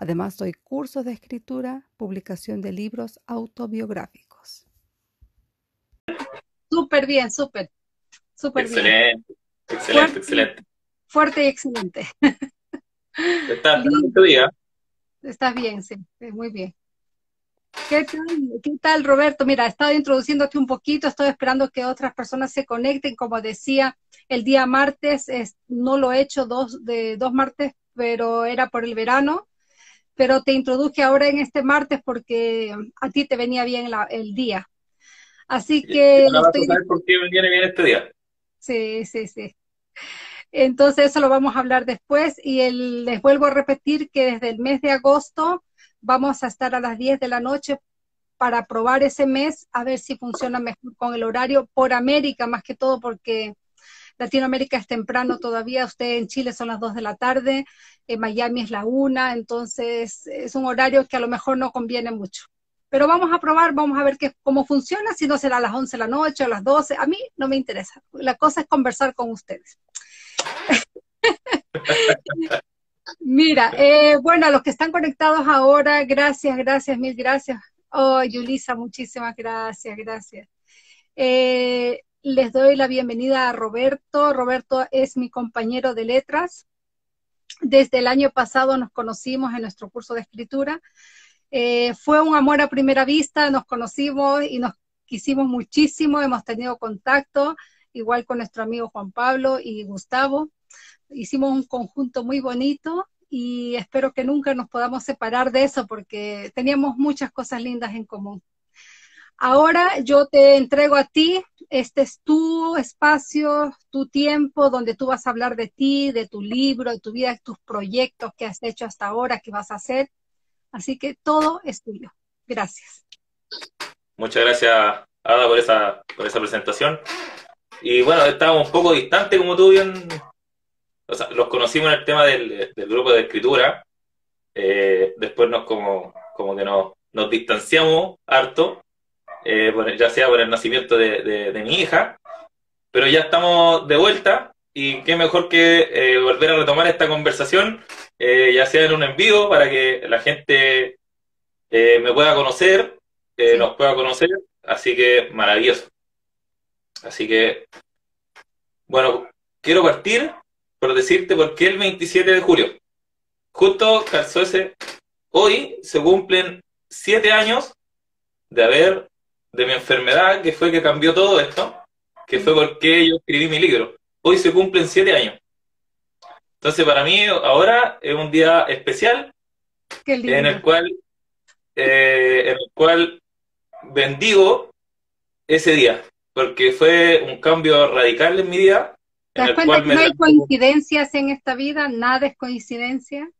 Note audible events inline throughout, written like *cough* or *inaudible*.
Además, doy cursos de escritura, publicación de libros autobiográficos. Súper bien, súper. Súper excelente, bien. excelente, excelente. Fuerte y excelente. ¿Estás *laughs* bien tu día? Estás bien, sí, muy bien. ¿Qué tal, ¿Qué tal, Roberto? Mira, he estado introduciéndote un poquito, estoy esperando que otras personas se conecten. Como decía, el día martes no lo he hecho dos, de dos martes, pero era por el verano pero te introduje ahora en este martes porque a ti te venía bien el día. Así que... Estoy... por qué me viene bien este día. Sí, sí, sí. Entonces eso lo vamos a hablar después y el, les vuelvo a repetir que desde el mes de agosto vamos a estar a las 10 de la noche para probar ese mes a ver si funciona mejor con el horario por América más que todo porque Latinoamérica es temprano todavía, usted en Chile son las 2 de la tarde, en Miami es la 1, entonces es un horario que a lo mejor no conviene mucho. Pero vamos a probar, vamos a ver qué, cómo funciona, si no será a las 11 de la noche o a las 12, a mí no me interesa. La cosa es conversar con ustedes. *laughs* Mira, eh, bueno, a los que están conectados ahora, gracias, gracias, mil gracias. Oh, Yulisa, muchísimas gracias, gracias. Eh, les doy la bienvenida a Roberto. Roberto es mi compañero de letras. Desde el año pasado nos conocimos en nuestro curso de escritura. Eh, fue un amor a primera vista, nos conocimos y nos quisimos muchísimo, hemos tenido contacto, igual con nuestro amigo Juan Pablo y Gustavo. Hicimos un conjunto muy bonito y espero que nunca nos podamos separar de eso porque teníamos muchas cosas lindas en común. Ahora yo te entrego a ti, este es tu espacio, tu tiempo, donde tú vas a hablar de ti, de tu libro, de tu vida, de tus proyectos que has hecho hasta ahora, que vas a hacer. Así que todo es tuyo. Gracias. Muchas gracias, Ada, por esa, por esa presentación. Y bueno, estábamos un poco distantes, como tú bien... O sea, los conocimos en el tema del, grupo de escritura. Eh, después nos como, como que nos, nos distanciamos harto eh, ya sea por el nacimiento de, mi hija, pero ya estamos de vuelta y qué mejor que eh, volver a retomar esta conversación, eh, ya sea en un envío para que la gente me pueda conocer, nos pueda conocer, así que maravilloso. Así que, bueno, quiero partir por decirte por qué el 27 de julio. Justo calzó ese, hoy se cumplen siete años de haber de mi enfermedad, que fue que cambió todo esto, que fue porque yo escribí mi libro. Hoy se cumplen siete años. Entonces, para mí, ahora es un día especial en el cual eh, en el cual bendigo ese día, porque fue un cambio radical en mi vida. ¿Te das cuenta que no hay coincidencias en esta vida? Nada es coincidencia.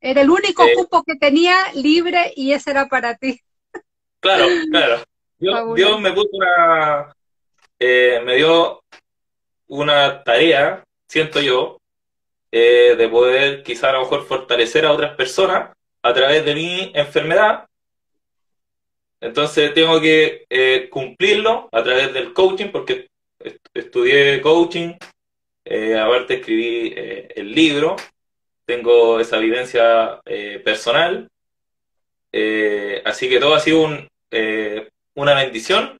Era el único eh, cupo que tenía libre y ese era para ti. Claro, claro. Dios, me puso una, eh, me dio una tarea, siento yo, eh, de poder quizá a lo mejor fortalecer a otras personas a través de mi enfermedad. Entonces tengo que eh, cumplirlo a través del coaching, porque estudié coaching, aparte escribí el libro, tengo esa evidencia personal, así que todo ha sido un, una bendición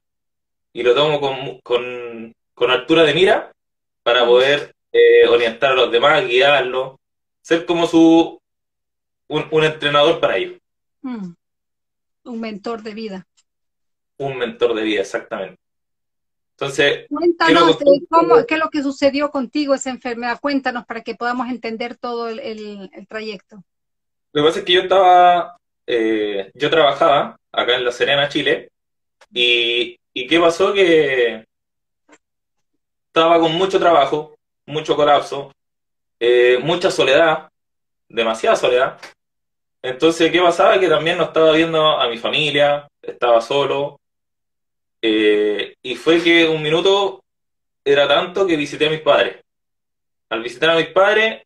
y lo tomo con, con, altura de mira para poder eh, orientar a los demás, guiarlos, ser como su un, entrenador para ellos. Mm. Un mentor de vida. Un mentor de vida, exactamente. Entonces, cuéntanos qué es lo que sucedió contigo esa enfermedad. Cuéntanos para que podamos entender todo el, trayecto. Lo que pasa es que yo estaba, eh, yo trabajaba acá en La Serena, Chile, y, qué pasó? Que estaba con mucho trabajo, mucho colapso, eh, mucha soledad, demasiada soledad. entonces, ¿qué pasaba? Que también no estaba viendo a mi familia, estaba solo. Eh, y fue que un minuto era tanto que visité a mis padres. Al visitar a mis padres,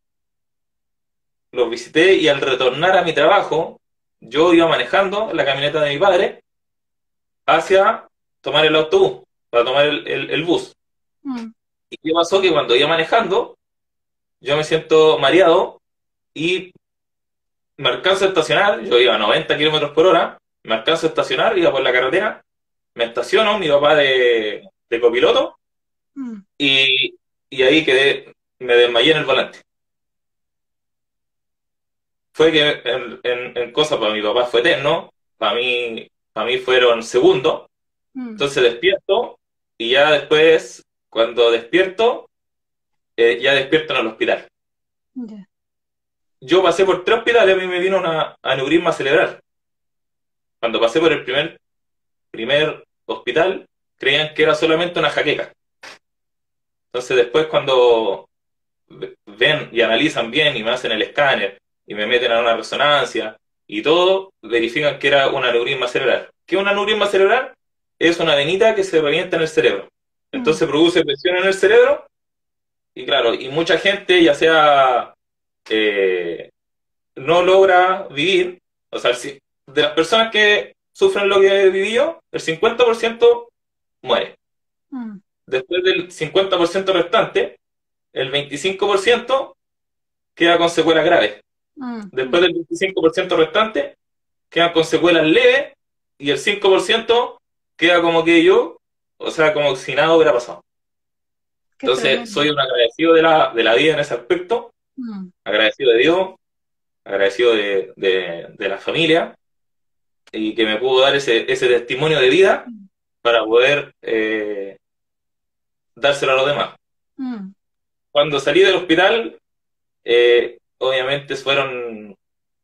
los visité y al retornar a mi trabajo, yo iba manejando la camioneta de mi padre hacia tomar el autobús, para tomar el, bus. Mm. ¿Y qué pasó? Que cuando iba manejando, yo me siento mareado y me alcanzo a estacionar, yo iba a 90 kilómetros por hora, me alcanzo a estacionar, iba por la carretera, me estaciono, mi papá de, copiloto, mm. y, ahí quedé, me desmayé en el volante. Fue que en, en, cosas para mi papá fue eterno, para mí, para mí fueron segundos, mm. entonces despierto, y ya después, cuando despierto, eh, ya despierto en el hospital yo pasé por tres hospitales, a mí me vino una aneurisma cerebral. Cuando pasé por el primer, primer hospital, creían que era solamente una jaqueca. Entonces después cuando ven y analizan bien y me hacen el escáner y me meten a una resonancia y todo, verifican que era una aneurisma cerebral. ¿Qué es una aneurisma cerebral? Es una venita que se revienta en el cerebro. Entonces mm. produce presión en el cerebro y claro, y mucha gente, ya sea eh, no logra vivir, o sea, de las personas que sufren lo que he vivido, el 50% muere. Mm. Después del 50% restante, el 25% queda con secuelas graves. Mm. Después del 25% restante, queda con secuelas leves y el 5% queda como que yo, o sea, como si nada hubiera pasado. Entonces, soy un agradecido de la, de la vida en ese aspecto Mm. Agradecido de Dios, agradecido de, de, la familia y que me pudo dar ese, ese testimonio de vida mm. para poder eh, dárselo a los demás. Mm. Cuando salí del hospital, eh, obviamente fueron,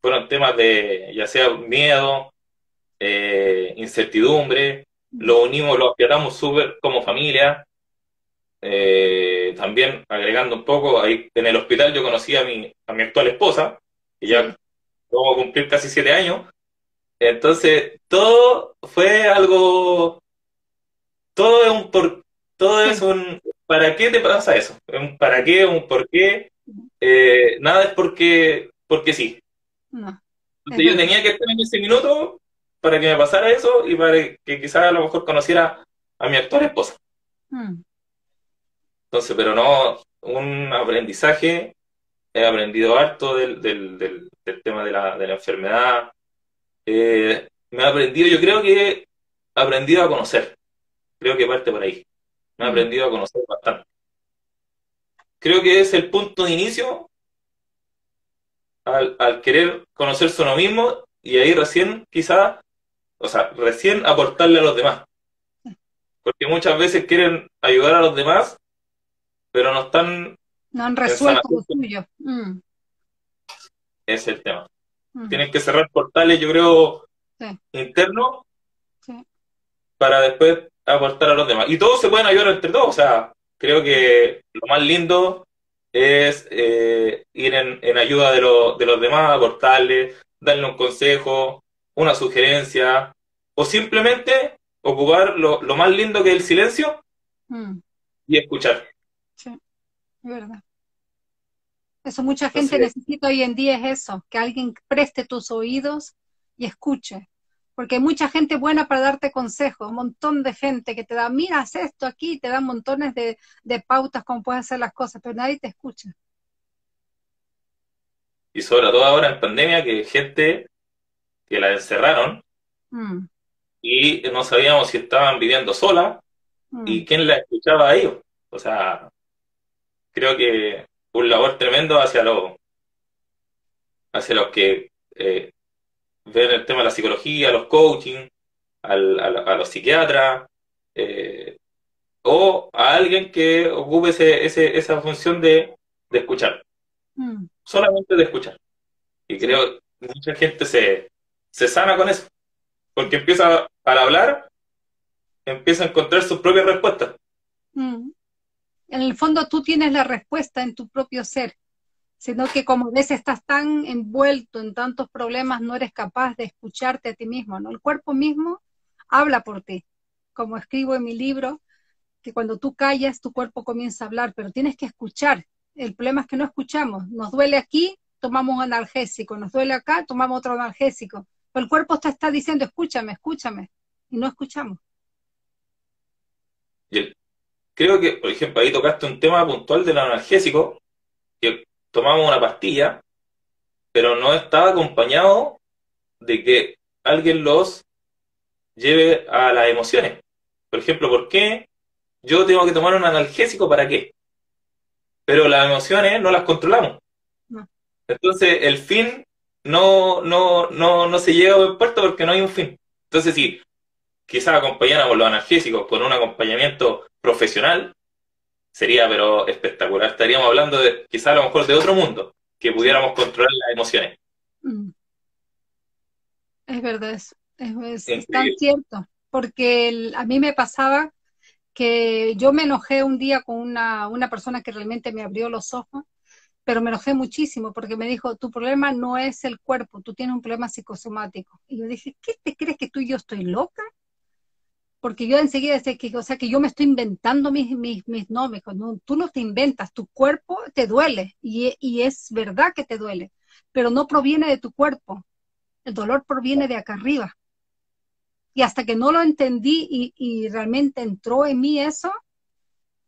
fueron temas de ya sea miedo, eh, incertidumbre, lo unimos, lo apiatamos súper como familia, eh, también agregando un poco, ahí en el hospital yo conocí a mi, a mi actual esposa, y ya vamos a cumplir casi siete años. Entonces, todo fue algo, todo es un por, todo es un, ¿para qué te pasa eso? Un ¿Para qué? Un por qué. Eh, nada es porque, porque sí. Entonces, yo tenía que estar en ese minuto para que me pasara eso y para que quizás a lo mejor conociera a mi actual esposa. Mm. Entonces, pero no, un aprendizaje, he aprendido harto del, del, tema de la, de la enfermedad. Eh, me he aprendido, yo creo que he aprendido a conocer. Creo que parte por ahí. Me he mm. aprendido a conocer bastante. Creo que es el punto de inicio al, al querer conocerse uno mismo y ahí recién quizás, o sea, recién aportarle a los demás. Porque muchas veces quieren ayudar a los demás pero no están... No han resuelto lo suyo. Mm. Es el tema. Mm. Tienen que cerrar portales, yo creo, internos para después aportar a los demás. Y todos se pueden ayudar entre todos. O sea, creo que lo más lindo es eh, ir en, ayuda de, de los demás, aportarles, darle un consejo, una sugerencia, o simplemente ocupar lo, más lindo que es el silencio mm. y escuchar verdad. Eso mucha gente necesita hoy en día es eso, que alguien preste tus oídos y escuche. Porque hay mucha gente buena para darte consejos, un montón de gente que te da, mira, haz esto aquí, te dan montones de, pautas cómo puedes hacer las cosas, pero nadie te escucha. Y sobre todo ahora en pandemia, que gente que la encerraron mm. y no sabíamos si estaban viviendo sola y mm. quién la escuchaba a ellos. O sea, creo que un labor tremendo hacia los, hacia los que eh, ven el tema de la psicología, los coaching, al, a los psiquiatras, eh, o a alguien que ocupe ese, esa función de, escuchar, mm. solamente de escuchar. Y creo que mucha gente se, se sana con eso, porque empieza al hablar, empieza a encontrar sus propias respuestas. Mm en el fondo tú tienes la respuesta en tu propio ser. Sino que como a veces estás tan envuelto en tantos problemas, no eres capaz de escucharte a ti mismo, ¿no? El cuerpo mismo habla por ti. Como escribo en mi libro, que cuando tú callas, tu cuerpo comienza a hablar, pero tienes que escuchar. El problema es que no escuchamos. Nos duele aquí, tomamos un analgésico. Nos duele acá, tomamos otro analgésico. El cuerpo te está diciendo, escúchame, escúchame. Y no escuchamos. creo que, por ejemplo, ahí tocaste un tema puntual del analgésico, tomamos una pastilla, pero no estaba acompañado de que alguien los lleve a las emociones. Por ejemplo, ¿por qué yo tengo que tomar un analgésico para qué? Pero las emociones no las controlamos. Entonces, el fin no, no, no, no se llega a buen puerto porque no hay un fin. Entonces, si quizás acompañáramos los analgésicos con un acompañamiento profesional, sería pero espectacular. Estaríamos hablando de quizás a lo mejor de otro mundo, que pudiéramos controlar las emociones. Mm. Es verdad eso. Es, tan cierto, porque a mí me pasaba que yo me enojé un día con una, una persona que realmente me abrió los ojos, pero me enojé muchísimo porque me dijo, tu problema no es el cuerpo, tú tienes un problema psicosomático. Y yo dije, ¿qué te crees que tú y yo estoy loca? Porque yo enseguida decía que, o sea, que yo me estoy inventando mis, mis, mis no, no, tú no te inventas, tu cuerpo te duele y, y es verdad que te duele, pero no proviene de tu cuerpo, el dolor proviene de acá arriba. Y hasta que no lo entendí y, realmente entró en mí eso,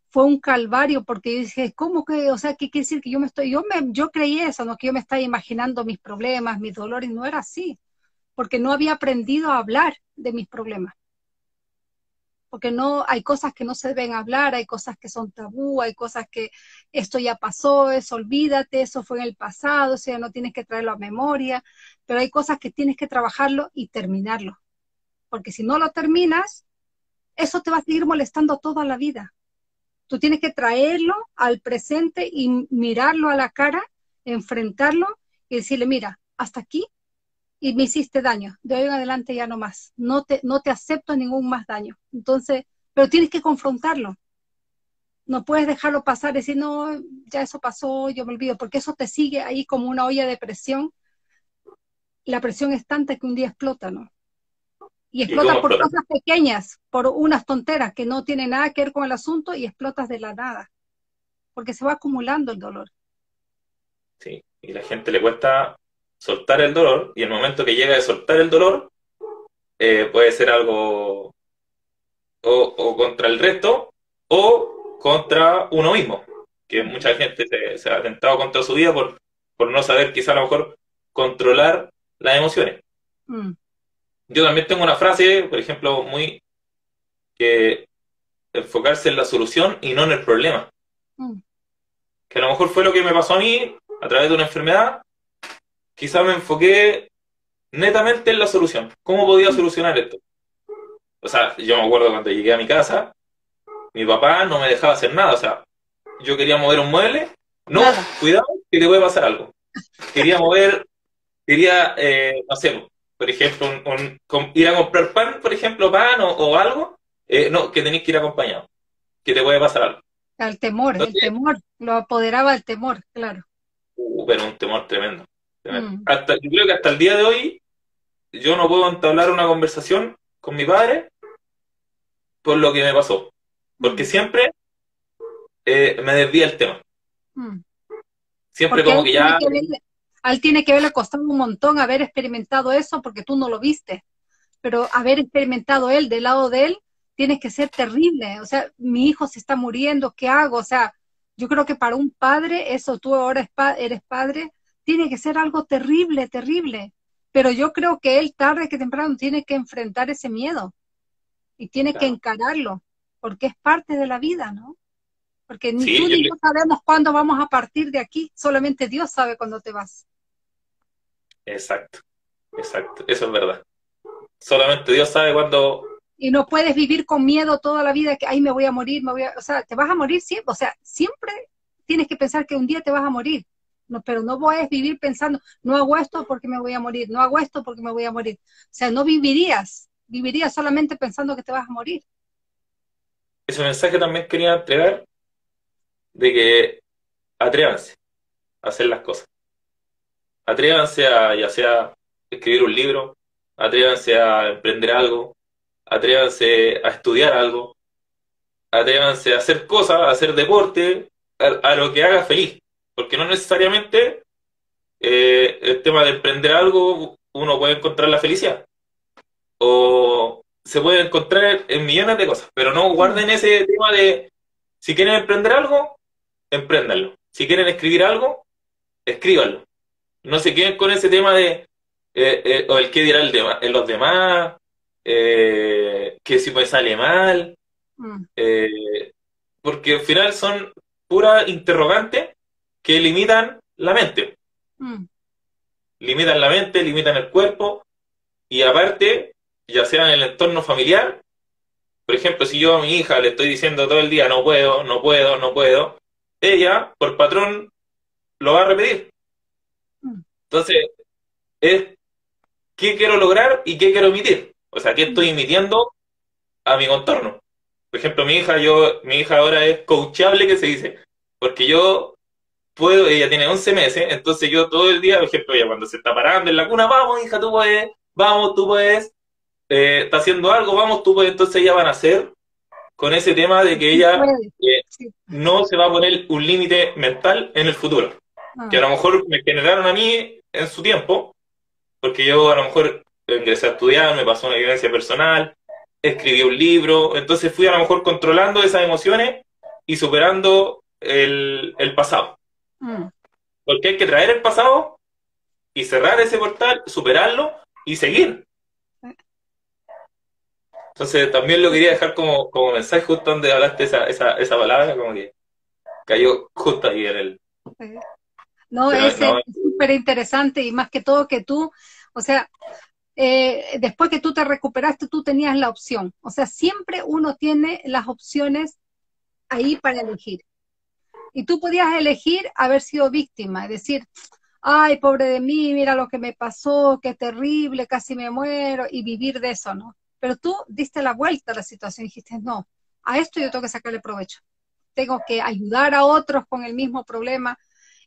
fue un calvario porque dije, ¿cómo que, o sea, qué quiere decir que yo me estoy, yo me, yo creí eso, no que yo me estaba imaginando mis problemas, mis dolores, no era así, porque no había aprendido a hablar de mis problemas. Porque no, hay cosas que no se deben hablar, hay cosas que son tabú, hay cosas que esto ya pasó, eso olvídate, eso fue en el pasado, o sea, no tienes que traerlo a memoria, pero hay cosas que tienes que trabajarlo y terminarlo porque si no lo terminas, eso te va a seguir molestando toda la vida. Tú tienes que traerlo al presente y mirarlo a la cara, enfrentarlo y decirle, mira, hasta aquí y me hiciste daño, de hoy en adelante ya no más, no te, no te acepto ningún más daño. Entonces, pero tienes que confrontarlo. No puedes dejarlo pasar y decir, no, ya eso pasó, yo me olvido, porque eso te sigue ahí como una olla de presión. La presión es tanta que un día explota, ¿no? Y explotas por cosas pequeñas, por unas tonteras que no tienen nada que ver con el asunto y explotas de la nada, porque se va acumulando el dolor. Sí, y la gente le cuesta soltar el dolor y el momento que llega a soltar el dolor eh, puede ser algo o, contra el resto o contra uno mismo, que mucha gente se, ha atentado contra su vida por, por no saber quizá a lo mejor controlar las emociones. Mm yo también tengo una frase, por ejemplo, muy que enfocarse en la solución y no en el problema. Mm. Que a lo mejor fue lo que me pasó a mí a través de una enfermedad. Quizás me enfoqué netamente en la solución. ¿Cómo podía mm. solucionar esto? O sea, yo me acuerdo cuando llegué a mi casa, mi papá no me dejaba hacer nada. O sea, yo quería mover un mueble. No, cuidado, que te puede pasar algo. Quería mover, quería, eh, no sé, por ejemplo, ir a comprar pan, por ejemplo, pan o, algo, eh, no, que tenéis que ir acompañado, que te puede pasar algo. El temor, el temor, lo apoderaba el temor, claro. Uh, pero un temor tremendo. Mm. Hasta, yo creo que hasta el día de hoy yo no puedo entablar una conversación con mi padre por lo que me pasó, porque mm. siempre eh, me desvía el tema. Mm. Siempre como que ya a él tiene que haberle costado un montón haber experimentado eso porque tú no lo viste. Pero haber experimentado él del lado de él tiene que ser terrible. O sea, mi hijo se está muriendo, ¿qué hago? O sea, yo creo que para un padre, eso tú ahora eres padre, tiene que ser algo terrible, terrible. Pero yo creo que él tarde que temprano tiene que enfrentar ese miedo y tiene que encararlo, porque es parte de la vida, ¿no? Porque ni tú ni yo sabemos cuándo vamos a partir de aquí, solamente Dios sabe cuándo te vas. Exacto, exacto, eso es verdad. Solamente Dios sabe cuándo... Y no puedes vivir con miedo toda la vida que ahí me voy a morir, me voy a... O sea, te vas a morir siempre, o sea, siempre tienes que pensar que un día te vas a morir. Pero no puedes vivir pensando, no hago esto porque me voy a morir, no hago esto porque me voy a morir. O sea, no vivirías, vivirías solamente pensando que te vas a morir. Ese mensaje también quería entregar de que atrévanse. a hacer las cosas. Atrévanse a, ya sea escribir un libro, atrévanse a emprender algo, atrévanse a estudiar algo, atrévanse a hacer cosas, a hacer deporte, a, lo que haga feliz. Porque no necesariamente eh, el tema de emprender algo uno puede encontrar la felicidad. O se puede encontrar en millones de cosas, pero no guarden ese tema de si quieren emprender algo, empréndanlo. Si quieren escribir algo, escríbanlo. No se queden con ese tema de eh, eh, o el qué dirá el de, los demás, eh, que si me sale mal, mm. porque al final son puras interrogantes que limitan la mente. Mm. Limitan la mente, limitan el cuerpo, y aparte, ya sea en el entorno familiar, por ejemplo, si yo a mi hija le estoy diciendo todo el día no puedo, no puedo, no puedo, ella, por patrón, lo va a repetir. Mm. Entonces, es qué quiero lograr y qué quiero emitir. O sea, qué estoy emitiendo a mi contorno. Por ejemplo, mi hija, yo, mi hija ahora es coachable, que se dice, porque yo puedo, ella tiene 11 meses, entonces yo todo el día, por ejemplo, ella cuando se está parando en la cuna, vamos, hija, tú puedes, vamos, tú puedes, eh, está haciendo algo, vamos, tú puedes, entonces ella van a hacer con ese tema de que ella eh, no se va a poner un límite mental en el futuro. Ah. Que a lo mejor me generaron a mí en su tiempo, porque yo a lo mejor ingresé a estudiar, me pasó una vivencia personal, escribí un libro, entonces fui a lo mejor controlando esas emociones y superando el, pasado. Mm. Porque hay que traer el pasado y cerrar ese portal, superarlo y seguir. Entonces también lo quería dejar como, como mensaje justo donde hablaste esa, esa, esa palabra, como que cayó justo ahí en el, no, es súper interesante y más que todo que tú, o sea, eh, después que tú te recuperaste, tú tenías la opción. O sea, siempre uno tiene las opciones ahí para elegir. Y tú podías elegir haber sido víctima, es decir, ay, pobre de mí, mira lo que me pasó, qué terrible, casi me muero, y vivir de eso, ¿no? Pero tú diste la vuelta a la situación y dijiste, no, a esto yo tengo que sacarle provecho. Tengo que ayudar a otros con el mismo problema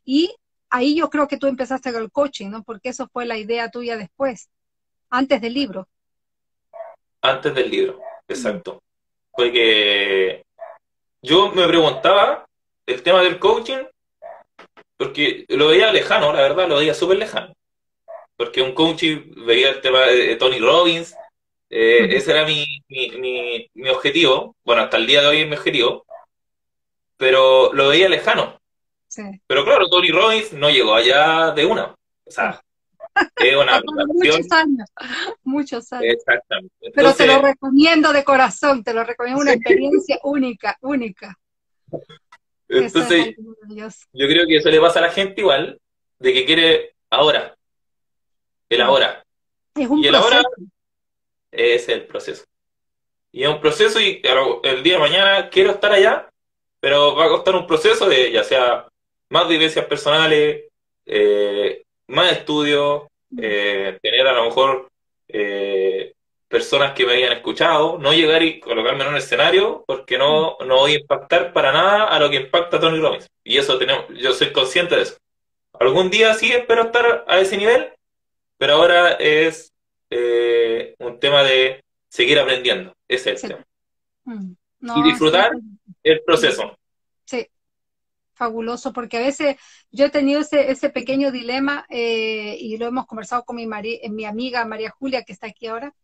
y ahí yo creo que tú empezaste con el coaching, ¿no? Porque eso fue la idea tuya después, antes del libro. Antes del libro, exacto. Fue que yo me preguntaba el tema del coaching, porque lo veía lejano, la verdad, lo veía súper lejano. Porque un coaching veía el tema de Tony Robbins, eh, ese era mi, mi, mi, objetivo, bueno, hasta el día de hoy es mi objetivo, pero lo veía lejano. Pero claro, Tony Robbins no llegó allá de una. O sea, *laughs* es una Muchos años, muchos años. Exactamente. Pero te lo recomiendo de corazón, te lo recomiendo, una *laughs* experiencia única, única. Entonces, yo creo que eso le pasa a la gente igual, de que quiere ahora, el ahora. Es un y el ahora es el proceso. Y es un proceso y el día de mañana quiero estar allá, pero va a costar un proceso de ya sea más vivencias personales, eh, más estudios, eh, tener a lo mejor eh, personas que me hayan escuchado, no llegar y colocarme en un escenario porque no, no voy a impactar para nada a lo que impacta Tony Robbins. Y eso tenemos, yo soy consciente de eso. Algún día sí espero estar a ese nivel, pero ahora es un tema de seguir aprendiendo. Ese es el tema. Mm. y disfrutar el proceso fabuloso, porque a veces yo he tenido ese, ese pequeño dilema eh, y lo hemos conversado con mi, eh, mi amiga María Julia, que está aquí ahora,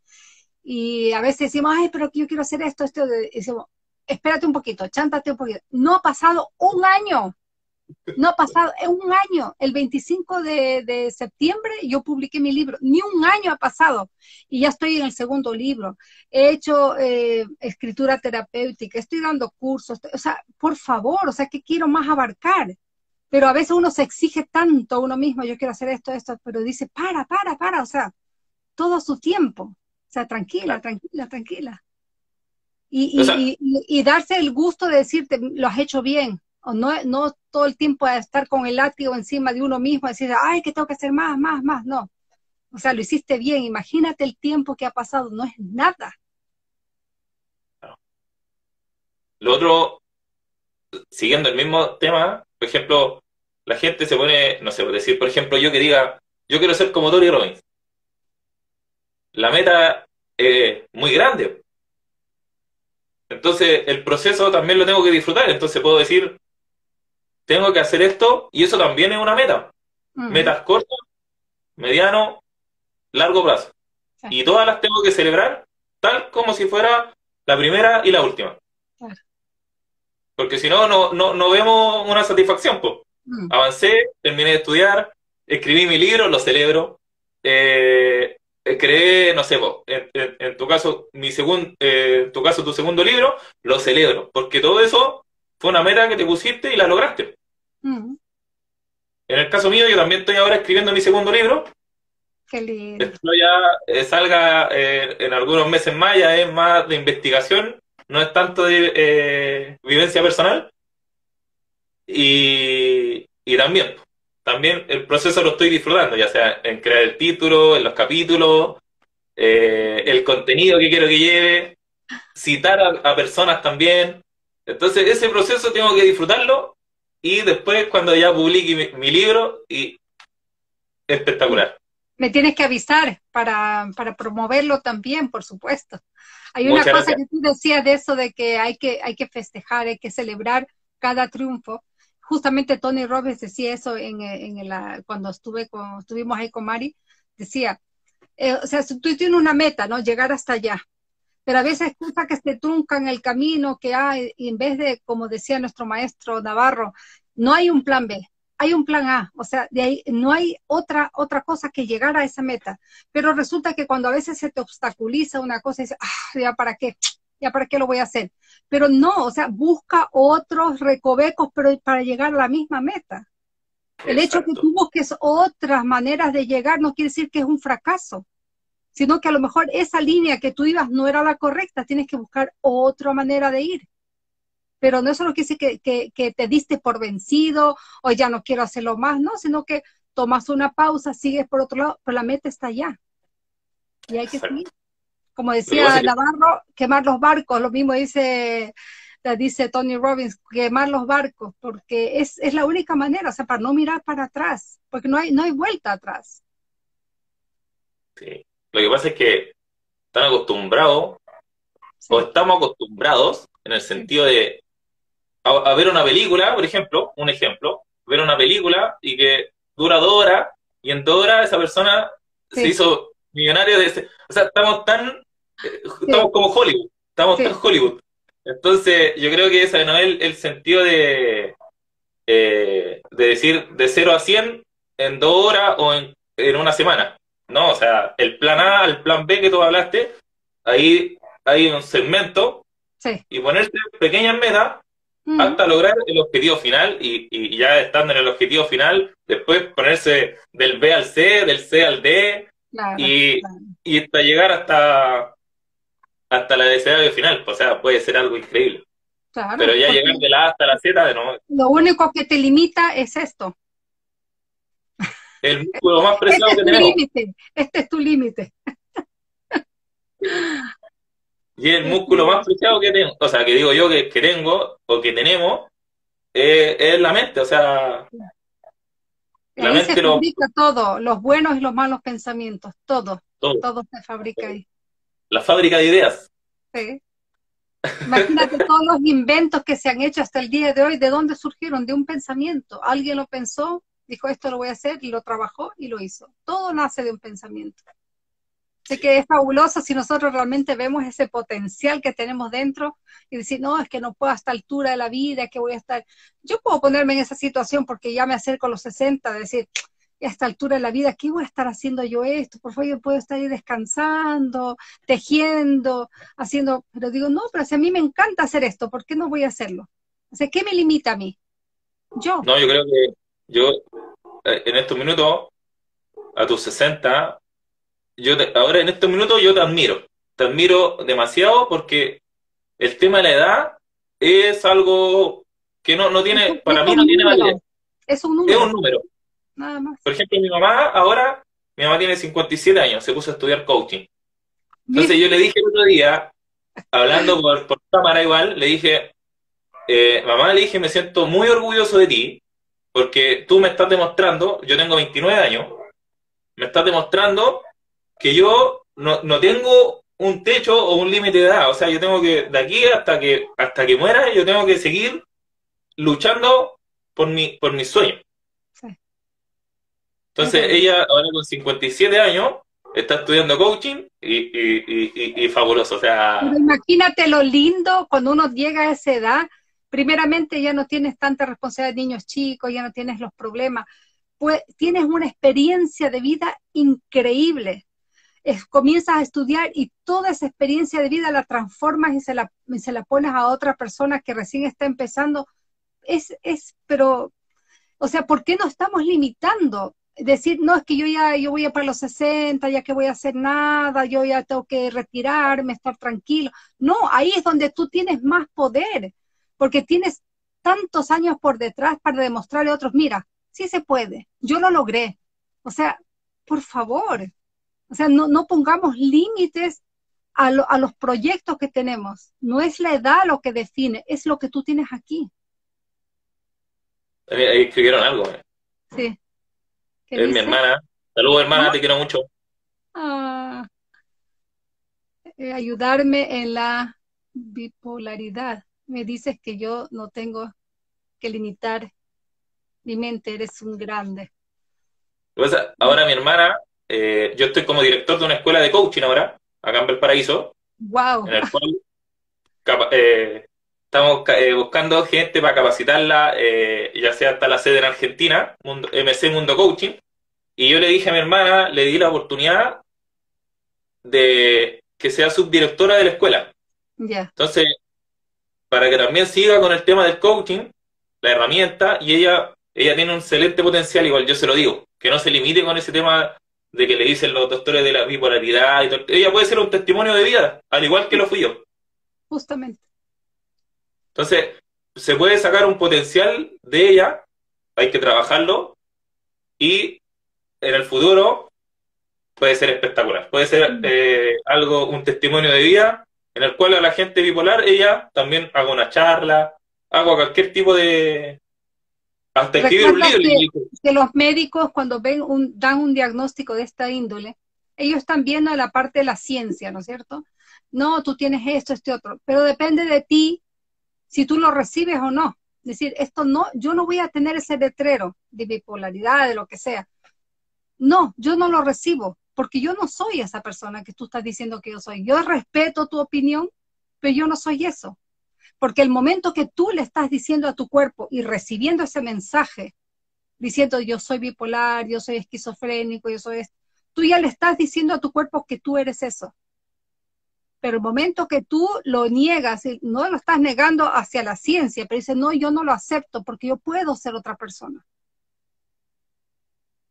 y a veces decimos, ay, pero yo quiero hacer esto, esto, y decimos, espérate un poquito, chántate un poquito. No ha pasado un año no ha pasado, un año. El 25 de, septiembre yo publiqué mi libro. Ni un año ha pasado y ya estoy en el segundo libro. He hecho eh, escritura terapéutica, estoy dando cursos. o sea, por favor, o sea, ¿qué quiero más abarcar? Pero a veces uno se exige tanto a uno mismo, yo quiero hacer esto, esto, pero dice, para, para, para, o sea, todo su tiempo. O sea, tranquila, tranquila, tranquila. Y, y, y darse el gusto de decirte, lo has hecho bien, o no, no todo el tiempo estar con el látigo encima de uno mismo, decir, ay, que tengo que hacer más, más, más, no. O sea, lo hiciste bien, imagínate el tiempo que ha pasado, no es nada. Lo otro, siguiendo el mismo tema, por ejemplo, la gente se pone, no sé, por decir, por ejemplo, yo que diga, yo quiero ser como Tony Robbins. La meta es muy grande. Entonces, el proceso también lo tengo que disfrutar. Entonces, puedo decir, tengo que hacer esto y eso también es una meta. Metas cortas, mediano, largo plazo. Y todas las tengo que celebrar tal como si fuera la primera y la última. Porque si no, no, no, vemos una satisfacción. Pues. Avancé, terminé de estudiar, escribí mi libro, lo celebro. Eh, creé, no sé, en, tu caso, mi segundo, eh, tu caso, tu segundo libro, lo celebro. Porque todo eso fue una meta que te pusiste y la lograste. En el caso mío, yo también estoy ahora escribiendo mi segundo libro. Qué lindo. Esto ya eh, salga eh, en algunos meses más, ya es más de investigación, no es tanto de eh, vivencia personal. Y, y también, también el proceso lo estoy disfrutando, ya sea en crear el título, en los capítulos, el contenido que quiero que lleve, citar a, personas también. Entonces, ese proceso tengo que disfrutarlo y después cuando ya publique mi, libro y espectacular. Me tienes que avisar para, para promoverlo también, por supuesto. Hay una cosa que tú decías de eso de que hay que hay que festejar, hay que celebrar cada triunfo. Justamente Tony Robbins decía eso en, en la, cuando estuve estuvimos ahí con Mari, decía, eh, o sea, tú tienes una meta, ¿no? Llegar hasta allá. Pero a veces cosas que se truncan el camino que hay, y en vez de, como decía nuestro maestro Navarro, no hay un plan B, hay un plan A, o sea, de ahí no hay otra, otra cosa que llegar a esa meta. Pero resulta que cuando a veces se te obstaculiza una cosa y dices, ah, ya para qué, ya para qué lo voy a hacer. Pero no, o sea, busca otros recovecos pero para llegar a la misma meta. El hecho de que tú busques otras maneras de llegar no quiere decir que es un fracaso sino que a lo mejor esa línea que tú ibas no era la correcta, tienes que buscar otra manera de ir. Pero no eso no quiere decir que, que, te diste por vencido o ya no quiero hacerlo más, no, sino que tomas una pausa, sigues por otro lado, pero la meta está allá. Y hay que seguir. Como decía Navarro, quemar los barcos, lo mismo dice, dice Tony Robbins, quemar los barcos, porque es, es la única manera, o sea, para no mirar para atrás, porque no hay, no hay vuelta atrás. Sí. Lo que pasa es que están acostumbrados, o estamos acostumbrados, en el sentido de a, ver una película, por ejemplo, un ejemplo, ver una película y que dura dos horas, y en dos horas esa persona se hizo millonario de ese. O sea, estamos tan. Eh, estamos como Hollywood, estamos tan Hollywood. Entonces, yo creo que ese no es el, sentido de, eh, de decir de 0 a 100 en dos horas o en, en una semana. No, o sea, el plan A, el plan B que tú hablaste, ahí hay un segmento y ponerse pequeñas metas hasta lograr el objetivo final y, ya estando en el objetivo final, después ponerse del B al C, del C al D y, hasta llegar hasta, hasta la deseada final. O sea, puede ser algo increíble. Pero ya llegar de la A hasta la Z, de nuevo. Lo único que te limita es esto, el músculo más preciado este que tenemos. Límite. Este es tu límite. Y el músculo más preciado que tengo, o sea, que digo yo que, tengo o que tenemos, es la mente, o sea... Se fabrica todo, los buenos y los malos pensamientos, todo, todo, se fabrica ahí. La fábrica de ideas. Sí. Imagínate *laughs* todos los inventos que se han hecho hasta el día de hoy, ¿de dónde surgieron? De un pensamiento. Alguien lo pensó dijo esto lo voy a hacer y lo trabajó y lo hizo. Todo nace de un pensamiento. Así que es fabuloso si nosotros realmente vemos ese potencial que tenemos dentro y decir, no, es que no puedo a esta altura de la vida, que voy a estar... Yo puedo ponerme en esa situación porque ya me acerco a los 60, decir, a esta altura de la vida, ¿qué voy a estar haciendo yo esto? Por favor, yo puedo estar ahí descansando, tejiendo, haciendo... Pero digo, no, pero si a mí me encanta hacer esto, ¿por qué no voy a hacerlo? O sea, ¿qué me limita a mí? Yo. No, yo creo que yo eh, en estos minutos, a tus 60, yo ahora en estos minutos yo te admiro. Te admiro demasiado porque el tema de la edad es algo que no, no tiene, para mí no tiene validez. Es un número. Es un número. Nada más. Por ejemplo, mi mamá ahora, mi mamá tiene 57 años, se puso a estudiar coaching. Entonces yo le dije el otro día, hablando por, por cámara igual, le dije, eh, mamá, le dije, me siento muy orgulloso de ti, porque tú me estás demostrando, yo tengo 29 años, me estás demostrando que yo no, no tengo un techo o un límite de edad, o sea, yo tengo que, de aquí hasta que, hasta que muera, yo tengo que seguir luchando por mi, por mis sueños. Entonces, ella ahora con 57 años está estudiando coaching y, fabuloso. O sea... imagínate lo lindo cuando uno llega a esa edad. Primeramente ya no tienes tanta responsabilidad de niños chicos, ya no tienes los problemas. Pues tienes una experiencia de vida increíble. Comienzas a estudiar y toda esa experiencia de vida la transformas y se la, se la pones a otra persona que recién está empezando. Es, es, pero, o sea, ¿por qué no estamos limitando? decir, no, es que yo ya yo voy a para los 60, ya que voy a hacer nada, yo ya tengo que retirarme, estar tranquilo. No, ahí es donde tú tienes más poder, porque tienes tantos años por detrás para demostrarle a otros, mira, sí se puede, yo lo logré. O sea, por favor, o sea, no, no pongamos límites a, a los proyectos que tenemos. No es la edad lo que define, es lo que tú tienes aquí. Ahí escribieron algo. ¿eh? Sí. Es mi hermana. Saludos, hermana, te quiero mucho. Ah, eh, ayudarme en la bipolaridad. Me dices que yo no tengo que limitar mi mente, eres un grande. Pues, ahora mi hermana, eh, yo estoy como director de una escuela de coaching ahora, acá en Valparaíso. Wow. En el cual eh, estamos buscando gente para capacitarla, ya sea hasta la sede en Argentina, MC Mundo Coaching, y yo le dije a mi hermana, le di la oportunidad de que sea subdirectora de la escuela. Ya. Entonces, para que también siga con el tema del coaching, la herramienta, y ella, ella tiene un excelente potencial, igual yo se lo digo, que no se limite con ese tema de que le dicen los doctores de la bipolaridad y todo. Ella puede ser un testimonio de vida, al igual que lo fui yo. Justamente. Entonces, se puede sacar un potencial de ella, hay que trabajarlo, y en el futuro puede ser espectacular. Puede ser eh, algo, un testimonio de vida en el cual a la gente bipolar ella también haga una charla, haga cualquier tipo de... Hasta escribir un libro. Que, los médicos cuando ven un, dan un diagnóstico de esta índole, ellos están viendo la parte de la ciencia, ¿no es cierto? No, tú tienes esto, este otro, pero depende de ti si tú lo recibes o no. Es decir, esto no, yo no voy a tener ese letrero de bipolaridad, de lo que sea, no, yo no lo recibo, porque yo no soy esa persona que tú estás diciendo que yo soy. Yo respeto tu opinión, pero yo no soy eso. Porque el momento que tú le estás diciendo a tu cuerpo y recibiendo ese mensaje, diciendo yo soy bipolar, yo soy esquizofrénico, yo soy esto, tú ya le estás diciendo a tu cuerpo que tú eres eso. Pero el momento que tú lo niegas, no lo estás negando hacia la ciencia, pero dices, no, yo no lo acepto porque yo puedo ser otra persona.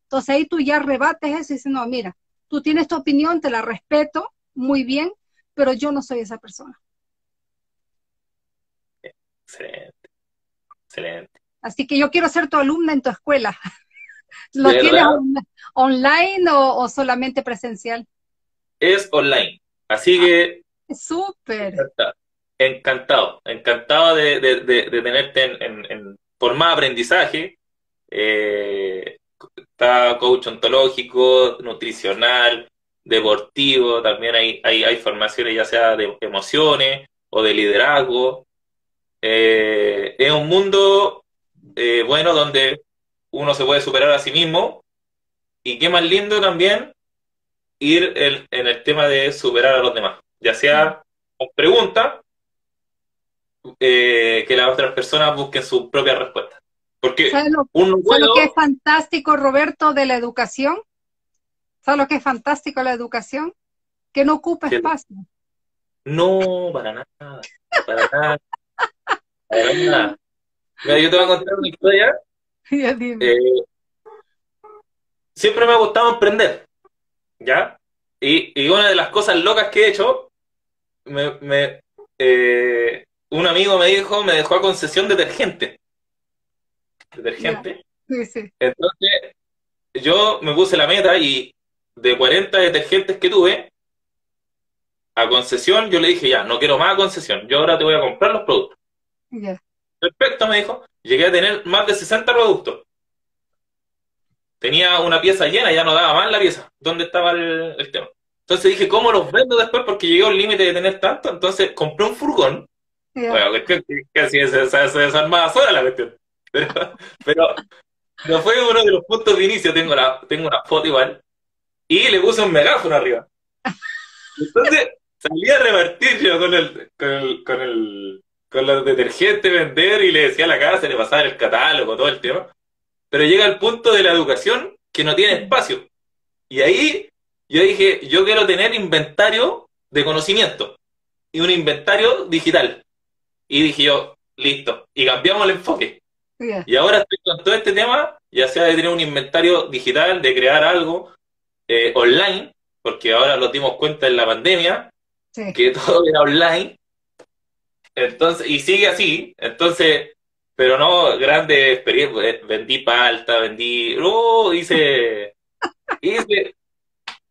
Entonces ahí tú ya rebates eso y dices, no, mira, tú tienes tu opinión, te la respeto, muy bien, pero yo no soy esa persona. Excelente, excelente. Así que yo quiero ser tu alumna en tu escuela. *laughs* ¿Lo tienes online o, solamente presencial? Es online, así ah, que... Súper. Encantado, encantado, de, tenerte en, en, por más aprendizaje. Eh, está coach ontológico, nutricional, deportivo, también hay, hay, formaciones ya sea de emociones o de liderazgo. Eh, es un mundo eh, bueno donde uno se puede superar a sí mismo y qué más lindo también ir en el tema de superar a los demás, ya sea con preguntas, eh, que las otras personas busquen su propia respuesta. Porque ¿Sabes lo, que es fantástico, Roberto, de la educación? ¿Sabes lo que es fantástico la educación? Que no ocupa espacio. No, para nada. Para nada. Mira, yo te voy a contar una historia. *laughs* Eh, siempre me ha gustado emprender. ¿Ya? Y, y, una de las cosas locas que he hecho, me, me eh, un amigo me dijo, me dejó a concesión detergente detergente. Entonces, yo me puse la meta y de 40 detergentes que tuve, a concesión, yo le dije, ya, no quiero más concesión, yo ahora te voy a comprar los productos. Perfecto, me dijo. Llegué a tener más de 60 productos. tenía una pieza llena, ya no daba más la pieza, ¿dónde estaba el, tema? Entonces dije, ¿cómo los vendo después? Porque llegué al límite de tener tanto, entonces compré un furgón. Bueno, que, casi se, se, desarmaba sola la cuestión. *laughs* Pero, pero, pero, fue uno de los puntos de inicio, tengo, la, tengo una foto igual, y le puse un megáfono arriba. *laughs* Entonces salí a repartir yo con el, con el, con el, con los detergentes, vender, y le decía a la casa, le pasaba el catálogo, todo el tema pero llega el punto de la educación que no tiene espacio. Y ahí yo dije, yo quiero tener inventario de conocimiento y un inventario digital. Y dije yo, listo, y cambiamos el enfoque. Y ahora estoy con todo este tema, ya sea de tener un inventario digital, de crear algo eh, online, porque ahora lo dimos cuenta en la pandemia, que *laughs* todo era online. Entonces, y sigue así. Entonces, pero no grande experiencia. Eh, vendí palta, vendí. ¡Oh! Hice. *laughs* hice.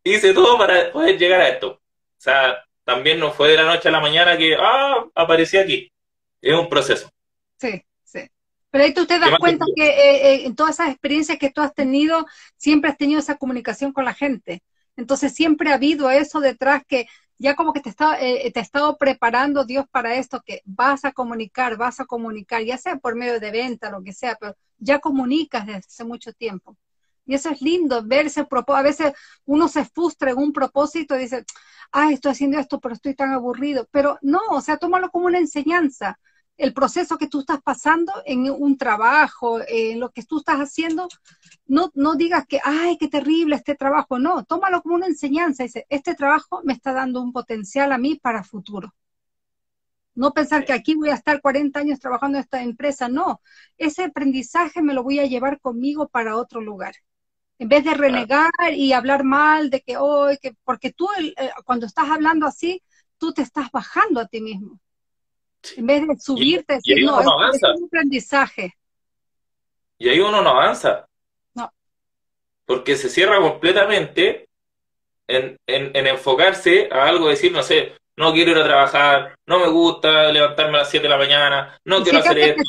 Hice todo para poder llegar a esto. O sea, también no fue de la noche a la mañana que. ¡Ah! Aparecí aquí. Es un proceso. Sí, sí. Pero ahí tú te das cuenta que eh, eh, en todas esas experiencias que tú has tenido, siempre has tenido esa comunicación con la gente. Entonces siempre ha habido eso detrás que ya como que te está, eh, te ha estado preparando Dios para esto, que vas a comunicar, vas a comunicar, ya sea por medio de venta, lo que sea, pero ya comunicas desde hace mucho tiempo. Y eso es lindo, verse, a veces uno se frustra en un propósito y dice, ay, estoy haciendo esto, pero estoy tan aburrido. Pero no, o sea, tómalo como una enseñanza el proceso que tú estás pasando en un trabajo, en lo que tú estás haciendo, no, no digas que, ay, qué terrible este trabajo, no, tómalo como una enseñanza, dice, este trabajo me está dando un potencial a mí para futuro. No pensar que aquí voy a estar 40 años trabajando en esta empresa, no, ese aprendizaje me lo voy a llevar conmigo para otro lugar. En vez de renegar y hablar mal de que hoy, que, porque tú eh, cuando estás hablando así, tú te estás bajando a ti mismo en vez de subirte, decir, no, es, un aprendizaje. Y ahí uno no avanza. No. Porque se cierra completamente en, enfocarse a algo, decir, no sé, no quiero ir a trabajar, no me gusta levantarme a las 7 de la mañana, no quiero hacer esto.